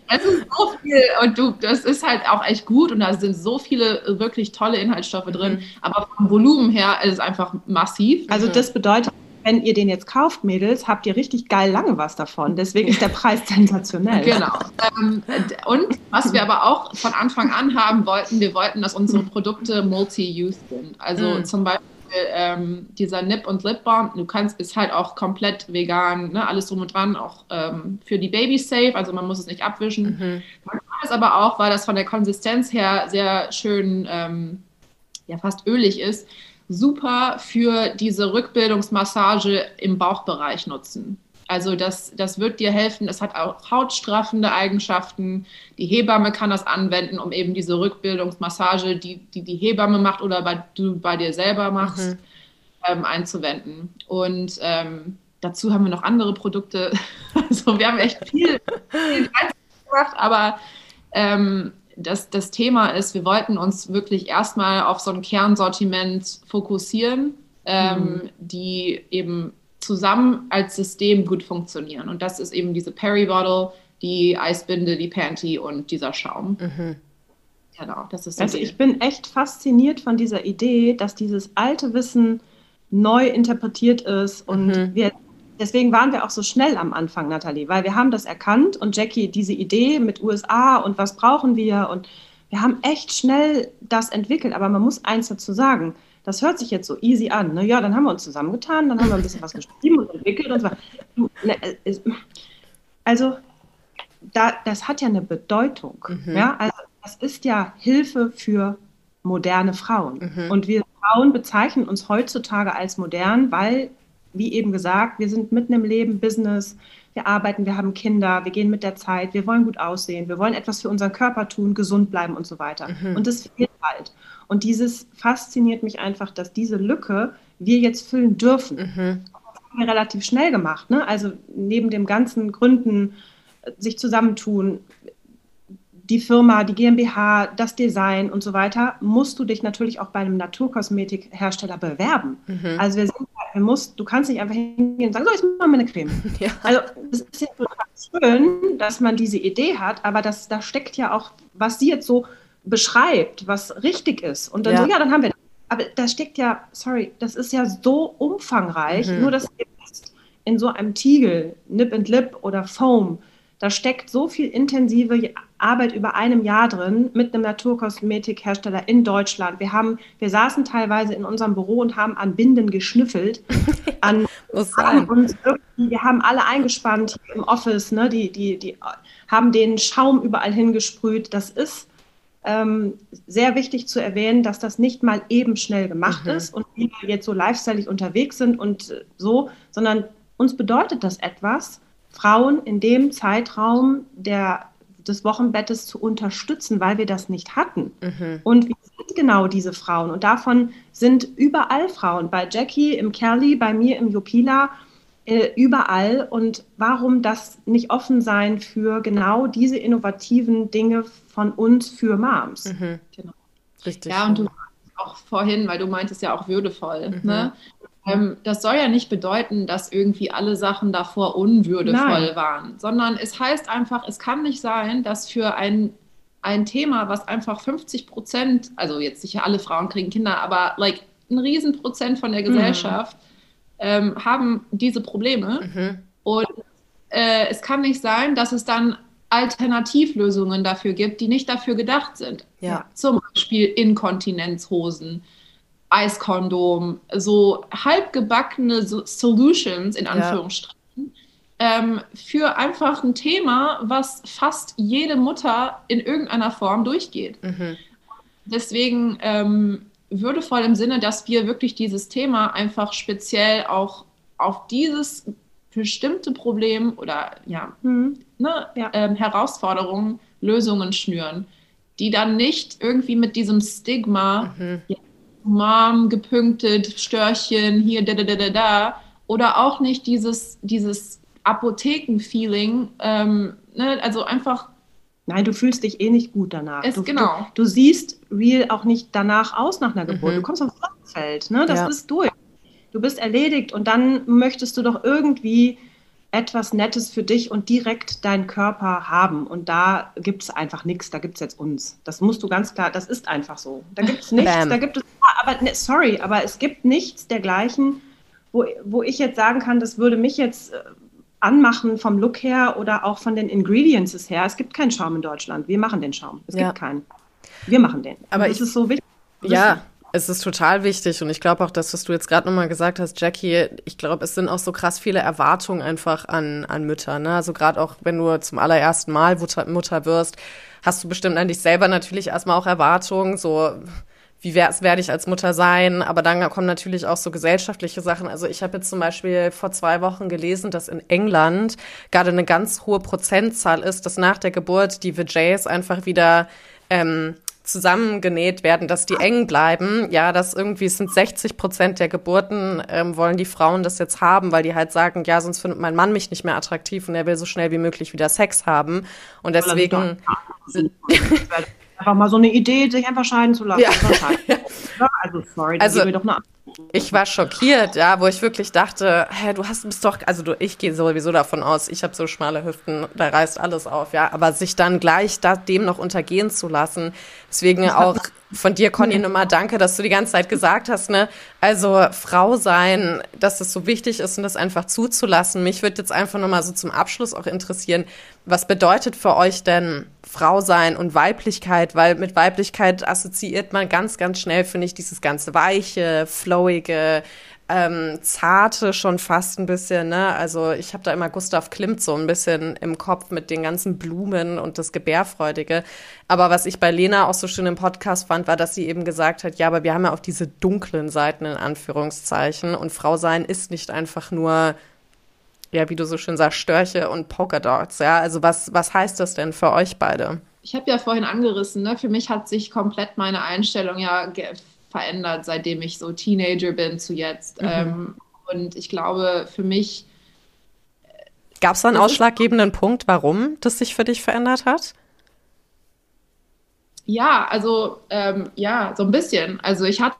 [SPEAKER 3] es ist so viel und du, das ist halt auch echt gut und da sind so viele wirklich tolle Inhaltsstoffe drin, mhm. aber vom Volumen her ist es einfach massiv.
[SPEAKER 1] Also das bedeutet, wenn ihr den jetzt kauft, Mädels, habt ihr richtig geil lange was davon. Deswegen ist der Preis sensationell.
[SPEAKER 3] Genau. Ähm, und was wir aber auch von Anfang an haben wollten, wir wollten, dass unsere Produkte multi-use sind. Also mhm. zum Beispiel ähm, dieser Nip- und Lip-Balm, du kannst, ist halt auch komplett vegan, ne? alles drum und dran, auch ähm, für die Babys safe, also man muss es nicht abwischen. Mhm. Man kann es aber auch, weil das von der Konsistenz her sehr schön, ähm, ja fast ölig ist, super für diese Rückbildungsmassage im Bauchbereich nutzen. Also das, das wird dir helfen. Das hat auch hautstraffende Eigenschaften. Die Hebamme kann das anwenden, um eben diese Rückbildungsmassage, die die, die Hebamme macht oder bei, du bei dir selber machst, mhm. ähm, einzuwenden. Und ähm, dazu haben wir noch andere Produkte. also wir haben echt viel, viel gemacht, aber ähm, das, das Thema ist, wir wollten uns wirklich erstmal auf so ein Kernsortiment fokussieren, ähm, mhm. die eben zusammen als System gut funktionieren. Und das ist eben diese Perry-Bottle, die Eisbinde, die Panty und dieser Schaum. Mhm.
[SPEAKER 1] Genau, das ist Also ich bin echt fasziniert von dieser Idee, dass dieses alte Wissen neu interpretiert ist und mhm. wir deswegen waren wir auch so schnell am Anfang, Nathalie, weil wir haben das erkannt und Jackie diese Idee mit USA und was brauchen wir und wir haben echt schnell das entwickelt, aber man muss eins dazu sagen, das hört sich jetzt so easy an. Ne? Ja, dann haben wir uns zusammengetan, dann haben wir ein bisschen was geschrieben und entwickelt und so. Ne, also, da, das hat ja eine Bedeutung. Mhm. Ja? Also, das ist ja Hilfe für moderne Frauen. Mhm. Und wir Frauen bezeichnen uns heutzutage als modern, weil, wie eben gesagt, wir sind mitten im Leben, Business, wir arbeiten, wir haben Kinder, wir gehen mit der Zeit, wir wollen gut aussehen, wir wollen etwas für unseren Körper tun, gesund bleiben und so weiter. Mhm. Und das fehlt halt. Und dieses fasziniert mich einfach, dass diese Lücke wir jetzt füllen dürfen. Mhm. Das haben wir relativ schnell gemacht. Ne? Also neben dem ganzen Gründen, äh, sich zusammentun, die Firma, die GmbH, das Design und so weiter, musst du dich natürlich auch bei einem Naturkosmetikhersteller bewerben. Mhm. Also wir sind, wir muss, du kannst nicht einfach hingehen und sagen, so, jetzt machen wir eine Creme. Ja. Also es ist ja total schön, dass man diese Idee hat, aber das, da steckt ja auch, was sie jetzt so beschreibt, was richtig ist. Und dann ja. so, ja, dann haben wir. Aber da steckt ja, sorry, das ist ja so umfangreich, mhm. nur das in so einem Tiegel, Nip and Lip oder Foam, da steckt so viel intensive Arbeit über einem Jahr drin mit einem Naturkosmetikhersteller in Deutschland. Wir haben, wir saßen teilweise in unserem Büro und haben an Binden geschnüffelt. An, haben uns wir haben alle eingespannt im Office, ne, die, die, die haben den Schaum überall hingesprüht. Das ist ähm, sehr wichtig zu erwähnen, dass das nicht mal eben schnell gemacht mhm. ist und wir jetzt so lifestyleig unterwegs sind und äh, so, sondern uns bedeutet das etwas, Frauen in dem Zeitraum der, des Wochenbettes zu unterstützen, weil wir das nicht hatten. Mhm. Und wir sind genau diese Frauen und davon sind überall Frauen. Bei Jackie im Kerli, bei mir im Jupila, äh, überall. Und warum das nicht offen sein für genau diese innovativen Dinge von uns für Moms? Mhm.
[SPEAKER 3] Genau. Richtig. Ja, und du auch vorhin, weil du meintest ja auch würdevoll. Mhm. Ne? Ähm, das soll ja nicht bedeuten, dass irgendwie alle Sachen davor unwürdevoll Nein. waren, sondern es heißt einfach, es kann nicht sein, dass für ein, ein Thema, was einfach 50 Prozent, also jetzt sicher alle Frauen kriegen Kinder, aber like ein Riesenprozent von der mhm. Gesellschaft, mhm ähm, haben diese Probleme. Mhm. Und äh, es kann nicht sein, dass es dann Alternativlösungen dafür gibt, die nicht dafür gedacht sind.
[SPEAKER 4] Ja.
[SPEAKER 3] Zum Beispiel Inkontinenzhosen, Eiskondom, so halbgebackene so Solutions in Anführungsstrichen ja. ähm, für einfach ein Thema, was fast jede Mutter in irgendeiner Form durchgeht. Mhm. Deswegen ähm, würdevoll im Sinne, dass wir wirklich dieses Thema einfach speziell auch auf dieses bestimmte Problem oder ja, mhm. ne, ja. Ähm, Herausforderungen, Lösungen schnüren, die dann nicht irgendwie mit diesem Stigma, mhm. ja, Mom, gepünktet, Störchen, hier, da, da, da, da, da, oder auch nicht dieses, dieses Apotheken-Feeling, ähm, ne, also einfach
[SPEAKER 1] Nein, du fühlst dich eh nicht gut danach.
[SPEAKER 3] Es,
[SPEAKER 1] du,
[SPEAKER 3] genau.
[SPEAKER 1] Du, du, siehst real auch nicht danach aus nach einer Geburt. Mhm. Du kommst aufs Feld, ne? Das ja. ist durch. Du bist erledigt und dann möchtest du doch irgendwie etwas Nettes für dich und direkt deinen Körper haben. Und da gibt es einfach nichts, da gibt es jetzt uns. Das musst du ganz klar, das ist einfach so. Da gibt es nichts, Bam. da gibt es, aber ne, sorry, aber es gibt nichts dergleichen, wo, wo ich jetzt sagen kann, das würde mich jetzt äh, anmachen vom Look her oder auch von den Ingredients her. Es gibt keinen Schaum in Deutschland. Wir machen den Schaum. Es ja. gibt keinen. Wir machen den.
[SPEAKER 4] Aber und das
[SPEAKER 1] ist so wichtig.
[SPEAKER 4] Ja, es ist total wichtig und ich glaube auch, das, was du jetzt gerade nochmal gesagt hast, Jackie, ich glaube, es sind auch so krass viele Erwartungen einfach an, an Mütter. Ne? Also gerade auch, wenn du zum allerersten Mal Mutter, Mutter wirst, hast du bestimmt an dich selber natürlich erstmal auch Erwartungen, so wie werde ich als Mutter sein? Aber dann kommen natürlich auch so gesellschaftliche Sachen. Also ich habe jetzt zum Beispiel vor zwei Wochen gelesen, dass in England gerade eine ganz hohe Prozentzahl ist, dass nach der Geburt die VJs einfach wieder ähm, zusammengenäht werden, dass die eng bleiben. Ja, dass irgendwie sind 60 Prozent der Geburten ähm, wollen die Frauen das jetzt haben, weil die halt sagen, ja, sonst findet mein Mann mich nicht mehr attraktiv und er will so schnell wie möglich wieder Sex haben. Und deswegen
[SPEAKER 1] einfach mal so eine Idee, sich einfach scheiden zu lassen.
[SPEAKER 4] Ja. also, sorry, also, doch eine ich war schockiert, ja, wo ich wirklich dachte, hä, du hast bist doch, also du, ich gehe sowieso davon aus, ich habe so schmale Hüften, da reißt alles auf, ja, aber sich dann gleich da, dem noch untergehen zu lassen, deswegen auch von dir, Conny, nochmal danke, dass du die ganze Zeit gesagt hast, ne? Also Frau sein, dass das so wichtig ist und das einfach zuzulassen. Mich würde jetzt einfach nochmal so zum Abschluss auch interessieren, was bedeutet für euch denn Frau sein und Weiblichkeit? Weil mit Weiblichkeit assoziiert man ganz, ganz schnell, finde ich, dieses ganze weiche, flowige, ähm, zarte schon fast ein bisschen, ne? Also ich habe da immer Gustav Klimt so ein bisschen im Kopf mit den ganzen Blumen und das Gebärfreudige. Aber was ich bei Lena auch so schön im Podcast fand, war, dass sie eben gesagt hat, ja, aber wir haben ja auch diese dunklen Seiten in Anführungszeichen und Frau sein ist nicht einfach nur ja, wie du so schön sagst, Störche und Polkadots, ja? Also was, was heißt das denn für euch beide?
[SPEAKER 3] Ich habe ja vorhin angerissen, ne? für mich hat sich komplett meine Einstellung ja verändert, seitdem ich so Teenager bin zu jetzt. Mhm. Ähm, und ich glaube, für mich.
[SPEAKER 4] Gab es da einen ausschlaggebenden Punkt, warum das sich für dich verändert hat?
[SPEAKER 3] Ja, also ähm, ja, so ein bisschen. Also ich hatte,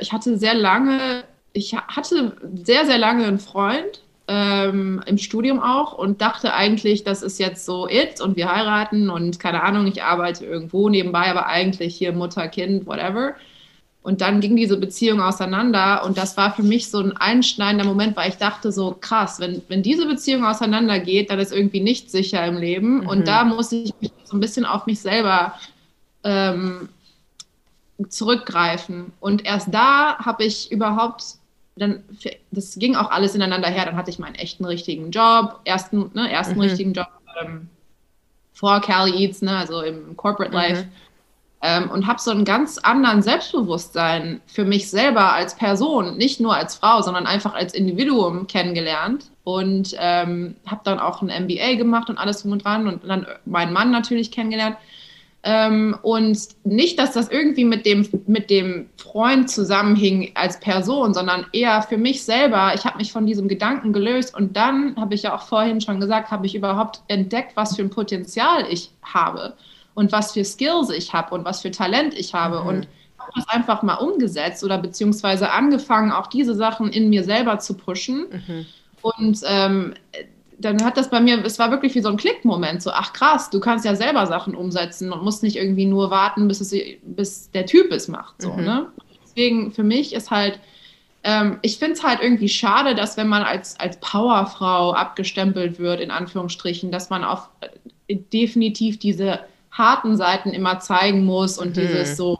[SPEAKER 3] ich hatte sehr lange, ich hatte sehr, sehr lange einen Freund, ähm, im Studium auch und dachte eigentlich, das ist jetzt so it und wir heiraten und keine Ahnung, ich arbeite irgendwo nebenbei, aber eigentlich hier Mutter, Kind, whatever. Und dann ging diese Beziehung auseinander und das war für mich so ein einschneidender Moment, weil ich dachte so, krass, wenn, wenn diese Beziehung auseinandergeht, dann ist irgendwie nicht sicher im Leben. Mhm. Und da muss ich mich so ein bisschen auf mich selber ähm, zurückgreifen. Und erst da habe ich überhaupt, dann, das ging auch alles ineinander her. Dann hatte ich meinen echten richtigen Job, ersten, ne, ersten mhm. richtigen Job ähm, vor Cali Eats, ne, also im Corporate Life. Mhm ähm, und habe so einen ganz anderen Selbstbewusstsein für mich selber als Person, nicht nur als Frau, sondern einfach als Individuum kennengelernt und ähm, habe dann auch ein MBA gemacht und alles drum und dran und dann meinen Mann natürlich kennengelernt. Ähm, und nicht, dass das irgendwie mit dem, mit dem Freund zusammenhing als Person, sondern eher für mich selber. Ich habe mich von diesem Gedanken gelöst und dann habe ich ja auch vorhin schon gesagt, habe ich überhaupt entdeckt, was für ein Potenzial ich habe und was für Skills ich habe und was für Talent ich habe. Mhm. Und habe das einfach mal umgesetzt oder beziehungsweise angefangen, auch diese Sachen in mir selber zu pushen. Mhm. Und ähm, dann hat das bei mir, es war wirklich wie so ein Klickmoment, so, ach krass, du kannst ja selber Sachen umsetzen und musst nicht irgendwie nur warten, bis, es, bis der Typ es macht. So, mhm. ne? Deswegen für mich ist halt ähm, ich finde es halt irgendwie schade, dass wenn man als, als Powerfrau abgestempelt wird, in Anführungsstrichen, dass man auf äh, definitiv diese harten Seiten immer zeigen muss und mhm. dieses so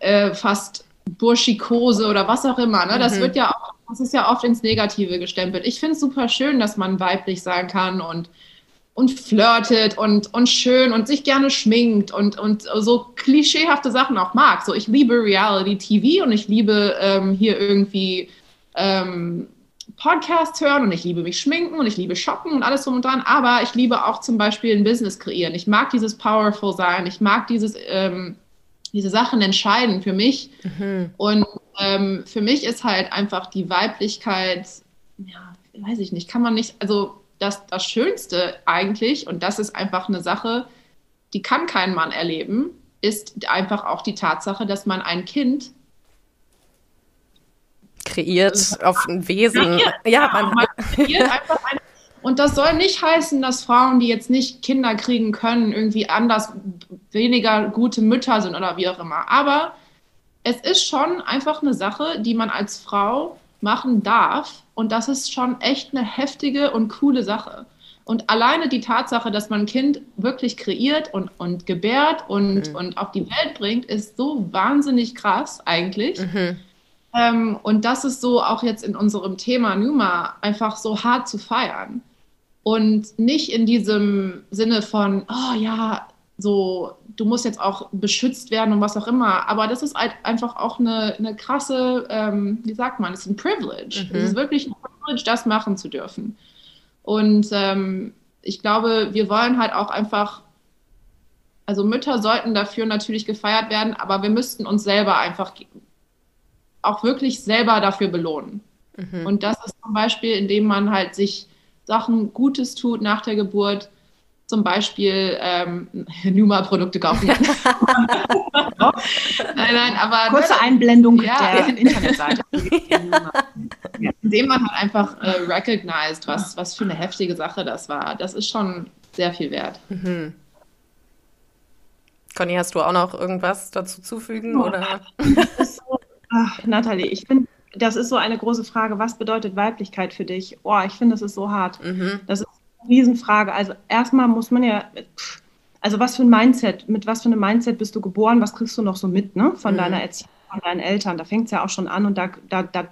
[SPEAKER 3] äh, fast Burschikose oder was auch immer. Ne? Das mhm. wird ja auch, das ist ja oft ins Negative gestempelt. Ich finde es super schön, dass man weiblich sein kann und und flirtet und, und schön und sich gerne schminkt und, und so klischeehafte Sachen auch mag. So, ich liebe Reality TV und ich liebe ähm, hier irgendwie ähm, Podcasts hören und ich liebe mich schminken und ich liebe shoppen und alles drum und dran, aber ich liebe auch zum Beispiel ein Business kreieren. Ich mag dieses Powerful sein, ich mag dieses, ähm, diese Sachen entscheiden für mich. Mhm. Und ähm, für mich ist halt einfach die Weiblichkeit, ja, weiß ich nicht, kann man nicht, also das, das Schönste eigentlich, und das ist einfach eine Sache, die kann kein Mann erleben, ist einfach auch die Tatsache, dass man ein Kind
[SPEAKER 4] kreiert auf ein Wesen. Kreiert, ja, man, man kreiert
[SPEAKER 3] einfach ein und das soll nicht heißen, dass Frauen, die jetzt nicht Kinder kriegen können, irgendwie anders weniger gute Mütter sind oder wie auch immer. Aber es ist schon einfach eine Sache, die man als Frau machen darf. Und das ist schon echt eine heftige und coole Sache. Und alleine die Tatsache, dass man ein Kind wirklich kreiert und, und gebärt und, mhm. und auf die Welt bringt, ist so wahnsinnig krass eigentlich. Mhm. Ähm, und das ist so auch jetzt in unserem Thema Numa einfach so hart zu feiern. Und nicht in diesem Sinne von, oh ja, so, du musst jetzt auch beschützt werden und was auch immer. Aber das ist halt einfach auch eine, eine krasse, ähm, wie sagt man, es ist ein Privilege. Mhm. Es ist wirklich ein Privilege, das machen zu dürfen. Und ähm, ich glaube, wir wollen halt auch einfach, also Mütter sollten dafür natürlich gefeiert werden, aber wir müssten uns selber einfach auch wirklich selber dafür belohnen. Mhm. Und das ist zum Beispiel, indem man halt sich Sachen Gutes tut nach der Geburt, zum Beispiel ähm, Numa-Produkte kaufen. nein,
[SPEAKER 1] nein, aber. Kurze ne, Einblendung ja, der Internetseite.
[SPEAKER 3] ja. Indem man halt einfach äh, recognized, was, was für eine heftige Sache das war. Das ist schon sehr viel wert. Mhm.
[SPEAKER 4] Conny, hast du auch noch irgendwas dazu zufügen? Oh. Oder?
[SPEAKER 1] So, ach, Nathalie, ich bin das ist so eine große Frage. Was bedeutet Weiblichkeit für dich? Oh, ich finde, das ist so hart. Mhm. Das ist Riesenfrage. Also erstmal muss man ja, also was für ein Mindset, mit was für einem Mindset bist du geboren, was kriegst du noch so mit, ne? Von mhm. deiner Erziehung, von deinen Eltern. Da fängt es ja auch schon an und da, da, da,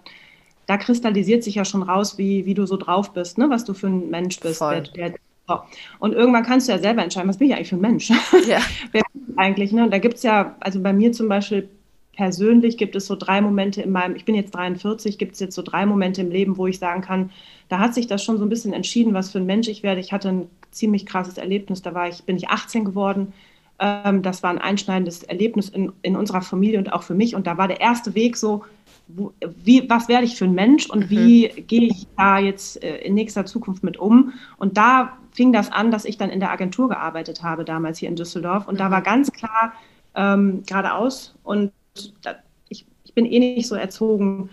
[SPEAKER 1] da kristallisiert sich ja schon raus, wie, wie du so drauf bist, ne? Was du für ein Mensch bist. Wer, wer, so. Und irgendwann kannst du ja selber entscheiden, was bin ich eigentlich für ein Mensch? Ja. wer bin ich eigentlich, ne? Da gibt es ja, also bei mir zum Beispiel persönlich gibt es so drei Momente in meinem, ich bin jetzt 43, gibt es jetzt so drei Momente im Leben, wo ich sagen kann, da hat sich das schon so ein bisschen entschieden, was für ein Mensch ich werde. Ich hatte ein ziemlich krasses Erlebnis, da war ich, bin ich 18 geworden. Ähm, das war ein einschneidendes Erlebnis in, in unserer Familie und auch für mich. Und da war der erste Weg so, wo, wie, was werde ich für ein Mensch und mhm. wie gehe ich da jetzt äh, in nächster Zukunft mit um? Und da fing das an, dass ich dann in der Agentur gearbeitet habe, damals hier in Düsseldorf. Und mhm. da war ganz klar ähm, geradeaus und ich, ich bin eh nicht so erzogen,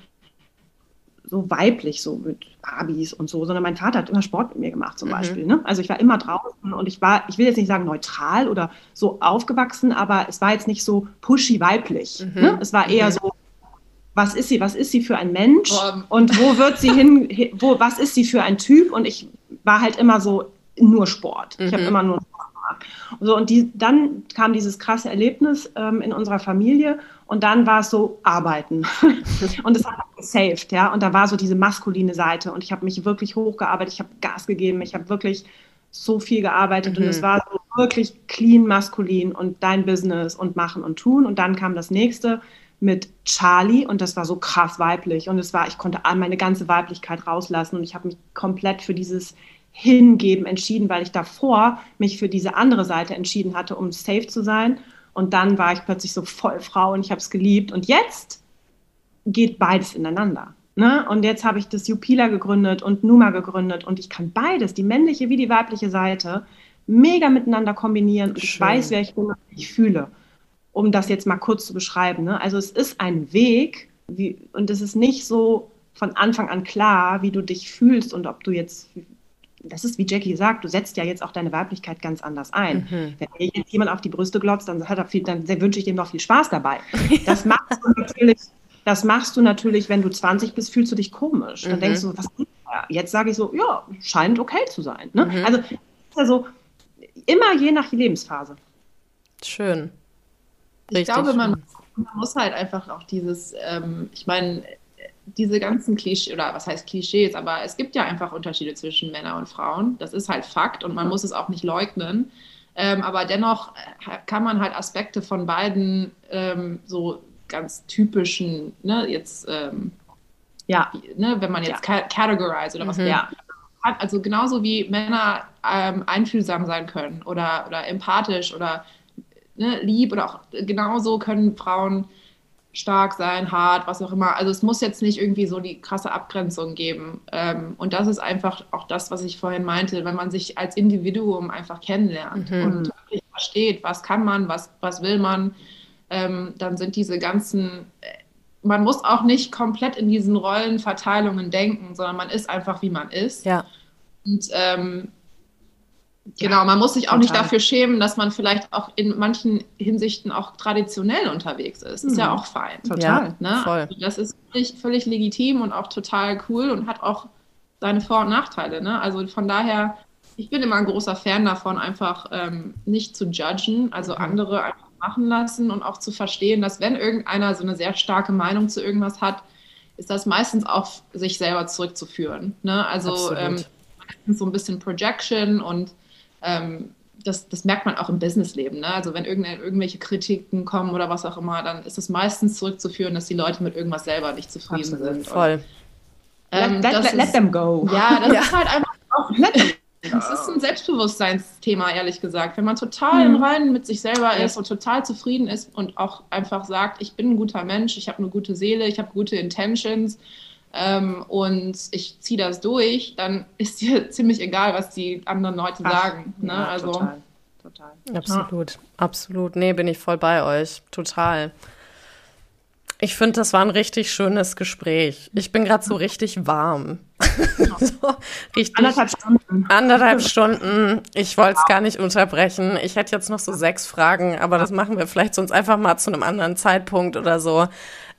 [SPEAKER 1] so weiblich, so mit Barbies und so, sondern mein Vater hat immer Sport mit mir gemacht zum mhm. Beispiel. Ne? Also ich war immer draußen und ich war, ich will jetzt nicht sagen neutral oder so aufgewachsen, aber es war jetzt nicht so pushy weiblich. Mhm. Ne? Es war eher mhm. so, was ist sie, was ist sie für ein Mensch oh. und wo wird sie hin, wo, was ist sie für ein Typ und ich war halt immer so nur Sport. Ich habe mhm. immer nur Sport gemacht. So, und die, dann kam dieses krasse Erlebnis ähm, in unserer Familie und dann war es so Arbeiten. und es hat gesaved, ja. Und da war so diese maskuline Seite. Und ich habe mich wirklich hochgearbeitet, ich habe Gas gegeben, ich habe wirklich so viel gearbeitet mhm. und es mhm. war so wirklich clean maskulin und dein Business und machen und tun. Und dann kam das nächste mit Charlie und das war so krass weiblich. Und es war, ich konnte meine ganze Weiblichkeit rauslassen und ich habe mich komplett für dieses Hingeben entschieden, weil ich davor mich für diese andere Seite entschieden hatte, um safe zu sein und dann war ich plötzlich so voll Frau und ich habe es geliebt. Und jetzt geht beides ineinander. Ne? Und jetzt habe ich das Jupila gegründet und Numa gegründet und ich kann beides, die männliche wie die weibliche Seite, mega miteinander kombinieren und Schön. ich weiß, wer ich bin und ich fühle. Um das jetzt mal kurz zu beschreiben. Ne? Also es ist ein Weg wie, und es ist nicht so von Anfang an klar, wie du dich fühlst und ob du jetzt das ist wie Jackie sagt, du setzt ja jetzt auch deine Weiblichkeit ganz anders ein. Mhm. Wenn mir jetzt jemand auf die Brüste glotzt, dann, hat er viel, dann wünsche ich dem noch viel Spaß dabei. Das machst du natürlich, Das machst du natürlich, wenn du 20 bist, fühlst du dich komisch. Dann mhm. denkst du, was ist da? Jetzt sage ich so, ja, scheint okay zu sein. Ne? Mhm. Also, also immer je nach Lebensphase.
[SPEAKER 4] Schön.
[SPEAKER 3] Richtig ich glaube, man, man, muss halt einfach auch dieses, ähm, ich meine, diese ganzen Klischees, oder was heißt Klischees, aber es gibt ja einfach Unterschiede zwischen Männern und Frauen. Das ist halt Fakt und man muss es auch nicht leugnen. Ähm, aber dennoch äh, kann man halt Aspekte von beiden ähm, so ganz typischen, ne, jetzt, ähm, ja, ne, wenn man jetzt ja. categorize oder was, mhm. ja. Also genauso wie Männer ähm, einfühlsam sein können oder, oder empathisch oder ne, lieb oder auch genauso können Frauen stark sein, hart, was auch immer. Also es muss jetzt nicht irgendwie so die krasse Abgrenzung geben. Ähm, und das ist einfach auch das, was ich vorhin meinte, wenn man sich als Individuum einfach kennenlernt mhm. und wirklich versteht, was kann man, was, was will man, ähm, dann sind diese ganzen, äh, man muss auch nicht komplett in diesen Rollenverteilungen denken, sondern man ist einfach, wie man ist.
[SPEAKER 4] Ja.
[SPEAKER 3] Und ähm, Genau, man muss sich auch Total. nicht dafür schämen, dass man vielleicht auch in manchen Hinsichten auch traditionell unterwegs ist. Ist mhm. ja auch fein.
[SPEAKER 4] Total.
[SPEAKER 3] Ja, ne? voll. Also das ist völlig, völlig, legitim und auch total cool und hat auch seine Vor- und Nachteile. Ne? Also von daher, ich bin immer ein großer Fan davon, einfach ähm, nicht zu judgen, also mhm. andere einfach machen lassen und auch zu verstehen, dass wenn irgendeiner so eine sehr starke Meinung zu irgendwas hat, ist das meistens auf sich selber zurückzuführen. Ne? Also ähm, so ein bisschen Projection und ähm, das, das, merkt man auch im Businessleben. Ne? Also wenn irgendwelche Kritiken kommen oder was auch immer, dann ist es meistens zurückzuführen, dass die Leute mit irgendwas selber nicht zufrieden Absolut. sind.
[SPEAKER 4] Voll. Und,
[SPEAKER 1] ähm, let, let, let, them go.
[SPEAKER 3] Ja, das ja. ist halt einfach auch. Das ist ein Selbstbewusstseinsthema, ehrlich gesagt. Wenn man total mhm. im Reinen mit sich selber ist und total zufrieden ist und auch einfach sagt, ich bin ein guter Mensch, ich habe eine gute Seele, ich habe gute Intentions ähm, und ich ziehe das durch, dann ist dir ziemlich egal, was die anderen Leute Ach, sagen. Ne? Ja, also, total,
[SPEAKER 4] total. Absolut, ja. absolut. Nee, bin ich voll bei euch. Total. Ich finde, das war ein richtig schönes Gespräch. Ich bin gerade so richtig warm.
[SPEAKER 1] so, richtig anderthalb Stunden.
[SPEAKER 4] Anderthalb Stunden. Ich wollte es gar nicht unterbrechen. Ich hätte jetzt noch so sechs Fragen, aber das machen wir vielleicht sonst einfach mal zu einem anderen Zeitpunkt oder so.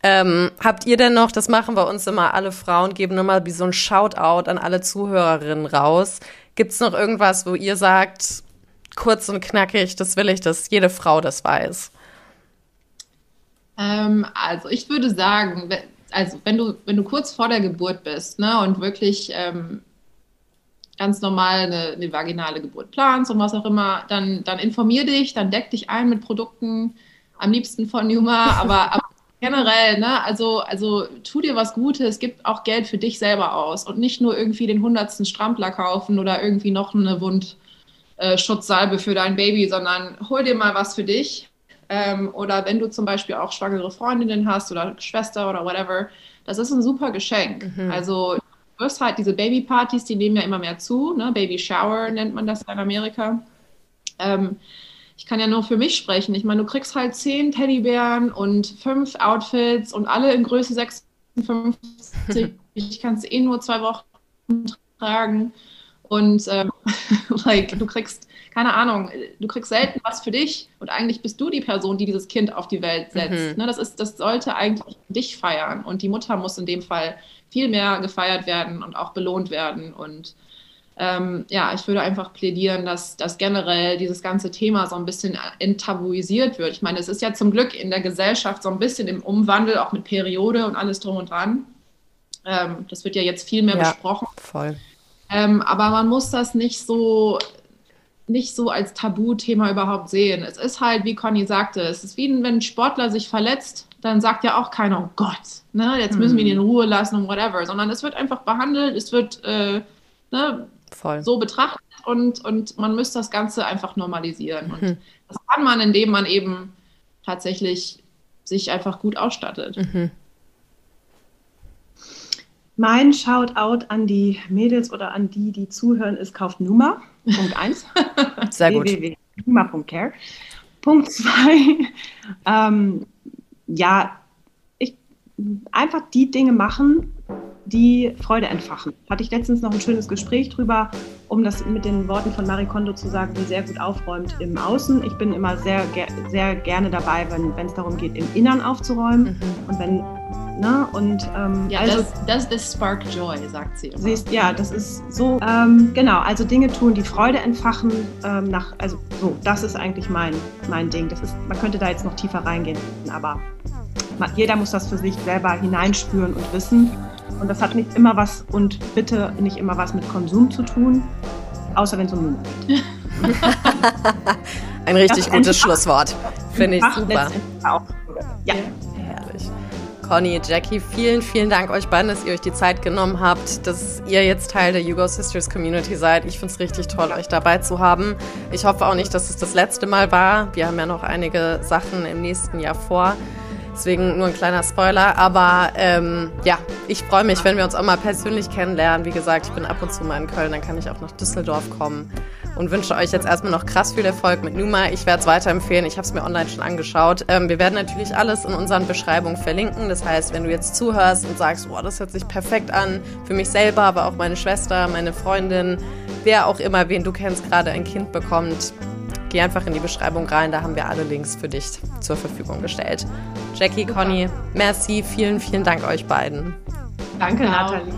[SPEAKER 4] Ähm, habt ihr denn noch, das machen wir uns immer, alle Frauen geben nochmal wie so ein Shoutout an alle Zuhörerinnen raus. Gibt es noch irgendwas, wo ihr sagt, kurz und knackig, das will ich, dass jede Frau das weiß?
[SPEAKER 3] Ähm, also ich würde sagen, also wenn du, wenn du kurz vor der Geburt bist ne, und wirklich ähm, ganz normal eine, eine, vaginale Geburt planst und was auch immer, dann, dann informier dich, dann deck dich ein mit Produkten, am liebsten von Numa, aber, aber generell, ne, also, also tu dir was Gutes, gib auch Geld für dich selber aus und nicht nur irgendwie den hundertsten Strampler kaufen oder irgendwie noch eine Wundschutzsalbe äh, für dein Baby, sondern hol dir mal was für dich. Ähm, oder wenn du zum Beispiel auch schwangere Freundinnen hast oder Schwester oder whatever, das ist ein super Geschenk. Mhm. Also du wirst halt diese Babypartys, die nehmen ja immer mehr zu, ne? Baby Shower nennt man das in Amerika. Ähm, ich kann ja nur für mich sprechen. Ich meine, du kriegst halt zehn Teddybären und fünf Outfits und alle in Größe 56. ich kann es eh nur zwei Wochen tragen. Und ähm, like, du kriegst, keine Ahnung, du kriegst selten was für dich und eigentlich bist du die Person, die dieses Kind auf die Welt setzt. Mhm. Ne, das, ist, das sollte eigentlich dich feiern und die Mutter muss in dem Fall viel mehr gefeiert werden und auch belohnt werden. Und ähm, ja, ich würde einfach plädieren, dass, dass generell dieses ganze Thema so ein bisschen enttabuisiert wird. Ich meine, es ist ja zum Glück in der Gesellschaft so ein bisschen im Umwandel, auch mit Periode und alles drum und dran. Ähm, das wird ja jetzt viel mehr ja, besprochen.
[SPEAKER 4] Voll.
[SPEAKER 3] Ähm, aber man muss das nicht so nicht so als Tabuthema überhaupt sehen. Es ist halt, wie Conny sagte, es ist wie wenn ein Sportler sich verletzt, dann sagt ja auch keiner, oh Gott, ne, jetzt müssen wir ihn in mhm. Ruhe lassen und whatever, sondern es wird einfach behandelt, es wird äh, ne, so betrachtet und, und man müsste das Ganze einfach normalisieren. Und mhm. das kann man, indem man eben tatsächlich sich einfach gut ausstattet. Mhm.
[SPEAKER 1] Mein Shoutout an die Mädels oder an die, die zuhören, ist kauft Numa. Punkt 1.
[SPEAKER 4] Sehr gut.
[SPEAKER 1] www.numa.care. Punkt 2. Ähm, ja, einfach die Dinge machen, die Freude entfachen. Hatte ich letztens noch ein schönes Gespräch drüber, um das mit den Worten von Marie Kondo zu sagen, die sehr gut aufräumt im Außen. Ich bin immer sehr, sehr gerne dabei, wenn es darum geht, im Innern aufzuräumen. Mhm. Und wenn Ne? Und, ähm,
[SPEAKER 3] ja, also, das, das Spark Joy, sagt sie. Immer.
[SPEAKER 1] Siehst, ja, das ist so, ähm, genau, also Dinge tun, die Freude entfachen, ähm, nach, also so, das ist eigentlich mein, mein Ding. Das ist, man könnte da jetzt noch tiefer reingehen, aber jeder muss das für sich selber hineinspüren und wissen. Und das hat nicht immer was und bitte nicht immer was mit Konsum zu tun, außer wenn es um Mund geht.
[SPEAKER 4] Ein richtig gutes Schlusswort. Finde ich super. Auch.
[SPEAKER 1] Ja.
[SPEAKER 4] Herrlich. Conny, Jackie, vielen, vielen Dank euch beiden, dass ihr euch die Zeit genommen habt, dass ihr jetzt Teil der Hugo Sisters Community seid. Ich finde es richtig toll, euch dabei zu haben. Ich hoffe auch nicht, dass es das letzte Mal war. Wir haben ja noch einige Sachen im nächsten Jahr vor. Deswegen nur ein kleiner Spoiler. Aber ähm, ja, ich freue mich, wenn wir uns auch mal persönlich kennenlernen. Wie gesagt, ich bin ab und zu mal in Köln, dann kann ich auch nach Düsseldorf kommen. Und wünsche euch jetzt erstmal noch krass viel Erfolg mit Numa. Ich werde es weiterempfehlen. Ich habe es mir online schon angeschaut. Ähm, wir werden natürlich alles in unseren Beschreibungen verlinken. Das heißt, wenn du jetzt zuhörst und sagst, oh, das hört sich perfekt an, für mich selber, aber auch meine Schwester, meine Freundin, wer auch immer, wen du kennst, gerade ein Kind bekommt, geh einfach in die Beschreibung rein, da haben wir alle Links für dich zur Verfügung gestellt. Jackie, Conny, merci, vielen, vielen Dank euch beiden.
[SPEAKER 1] Danke, genau. Nathalie.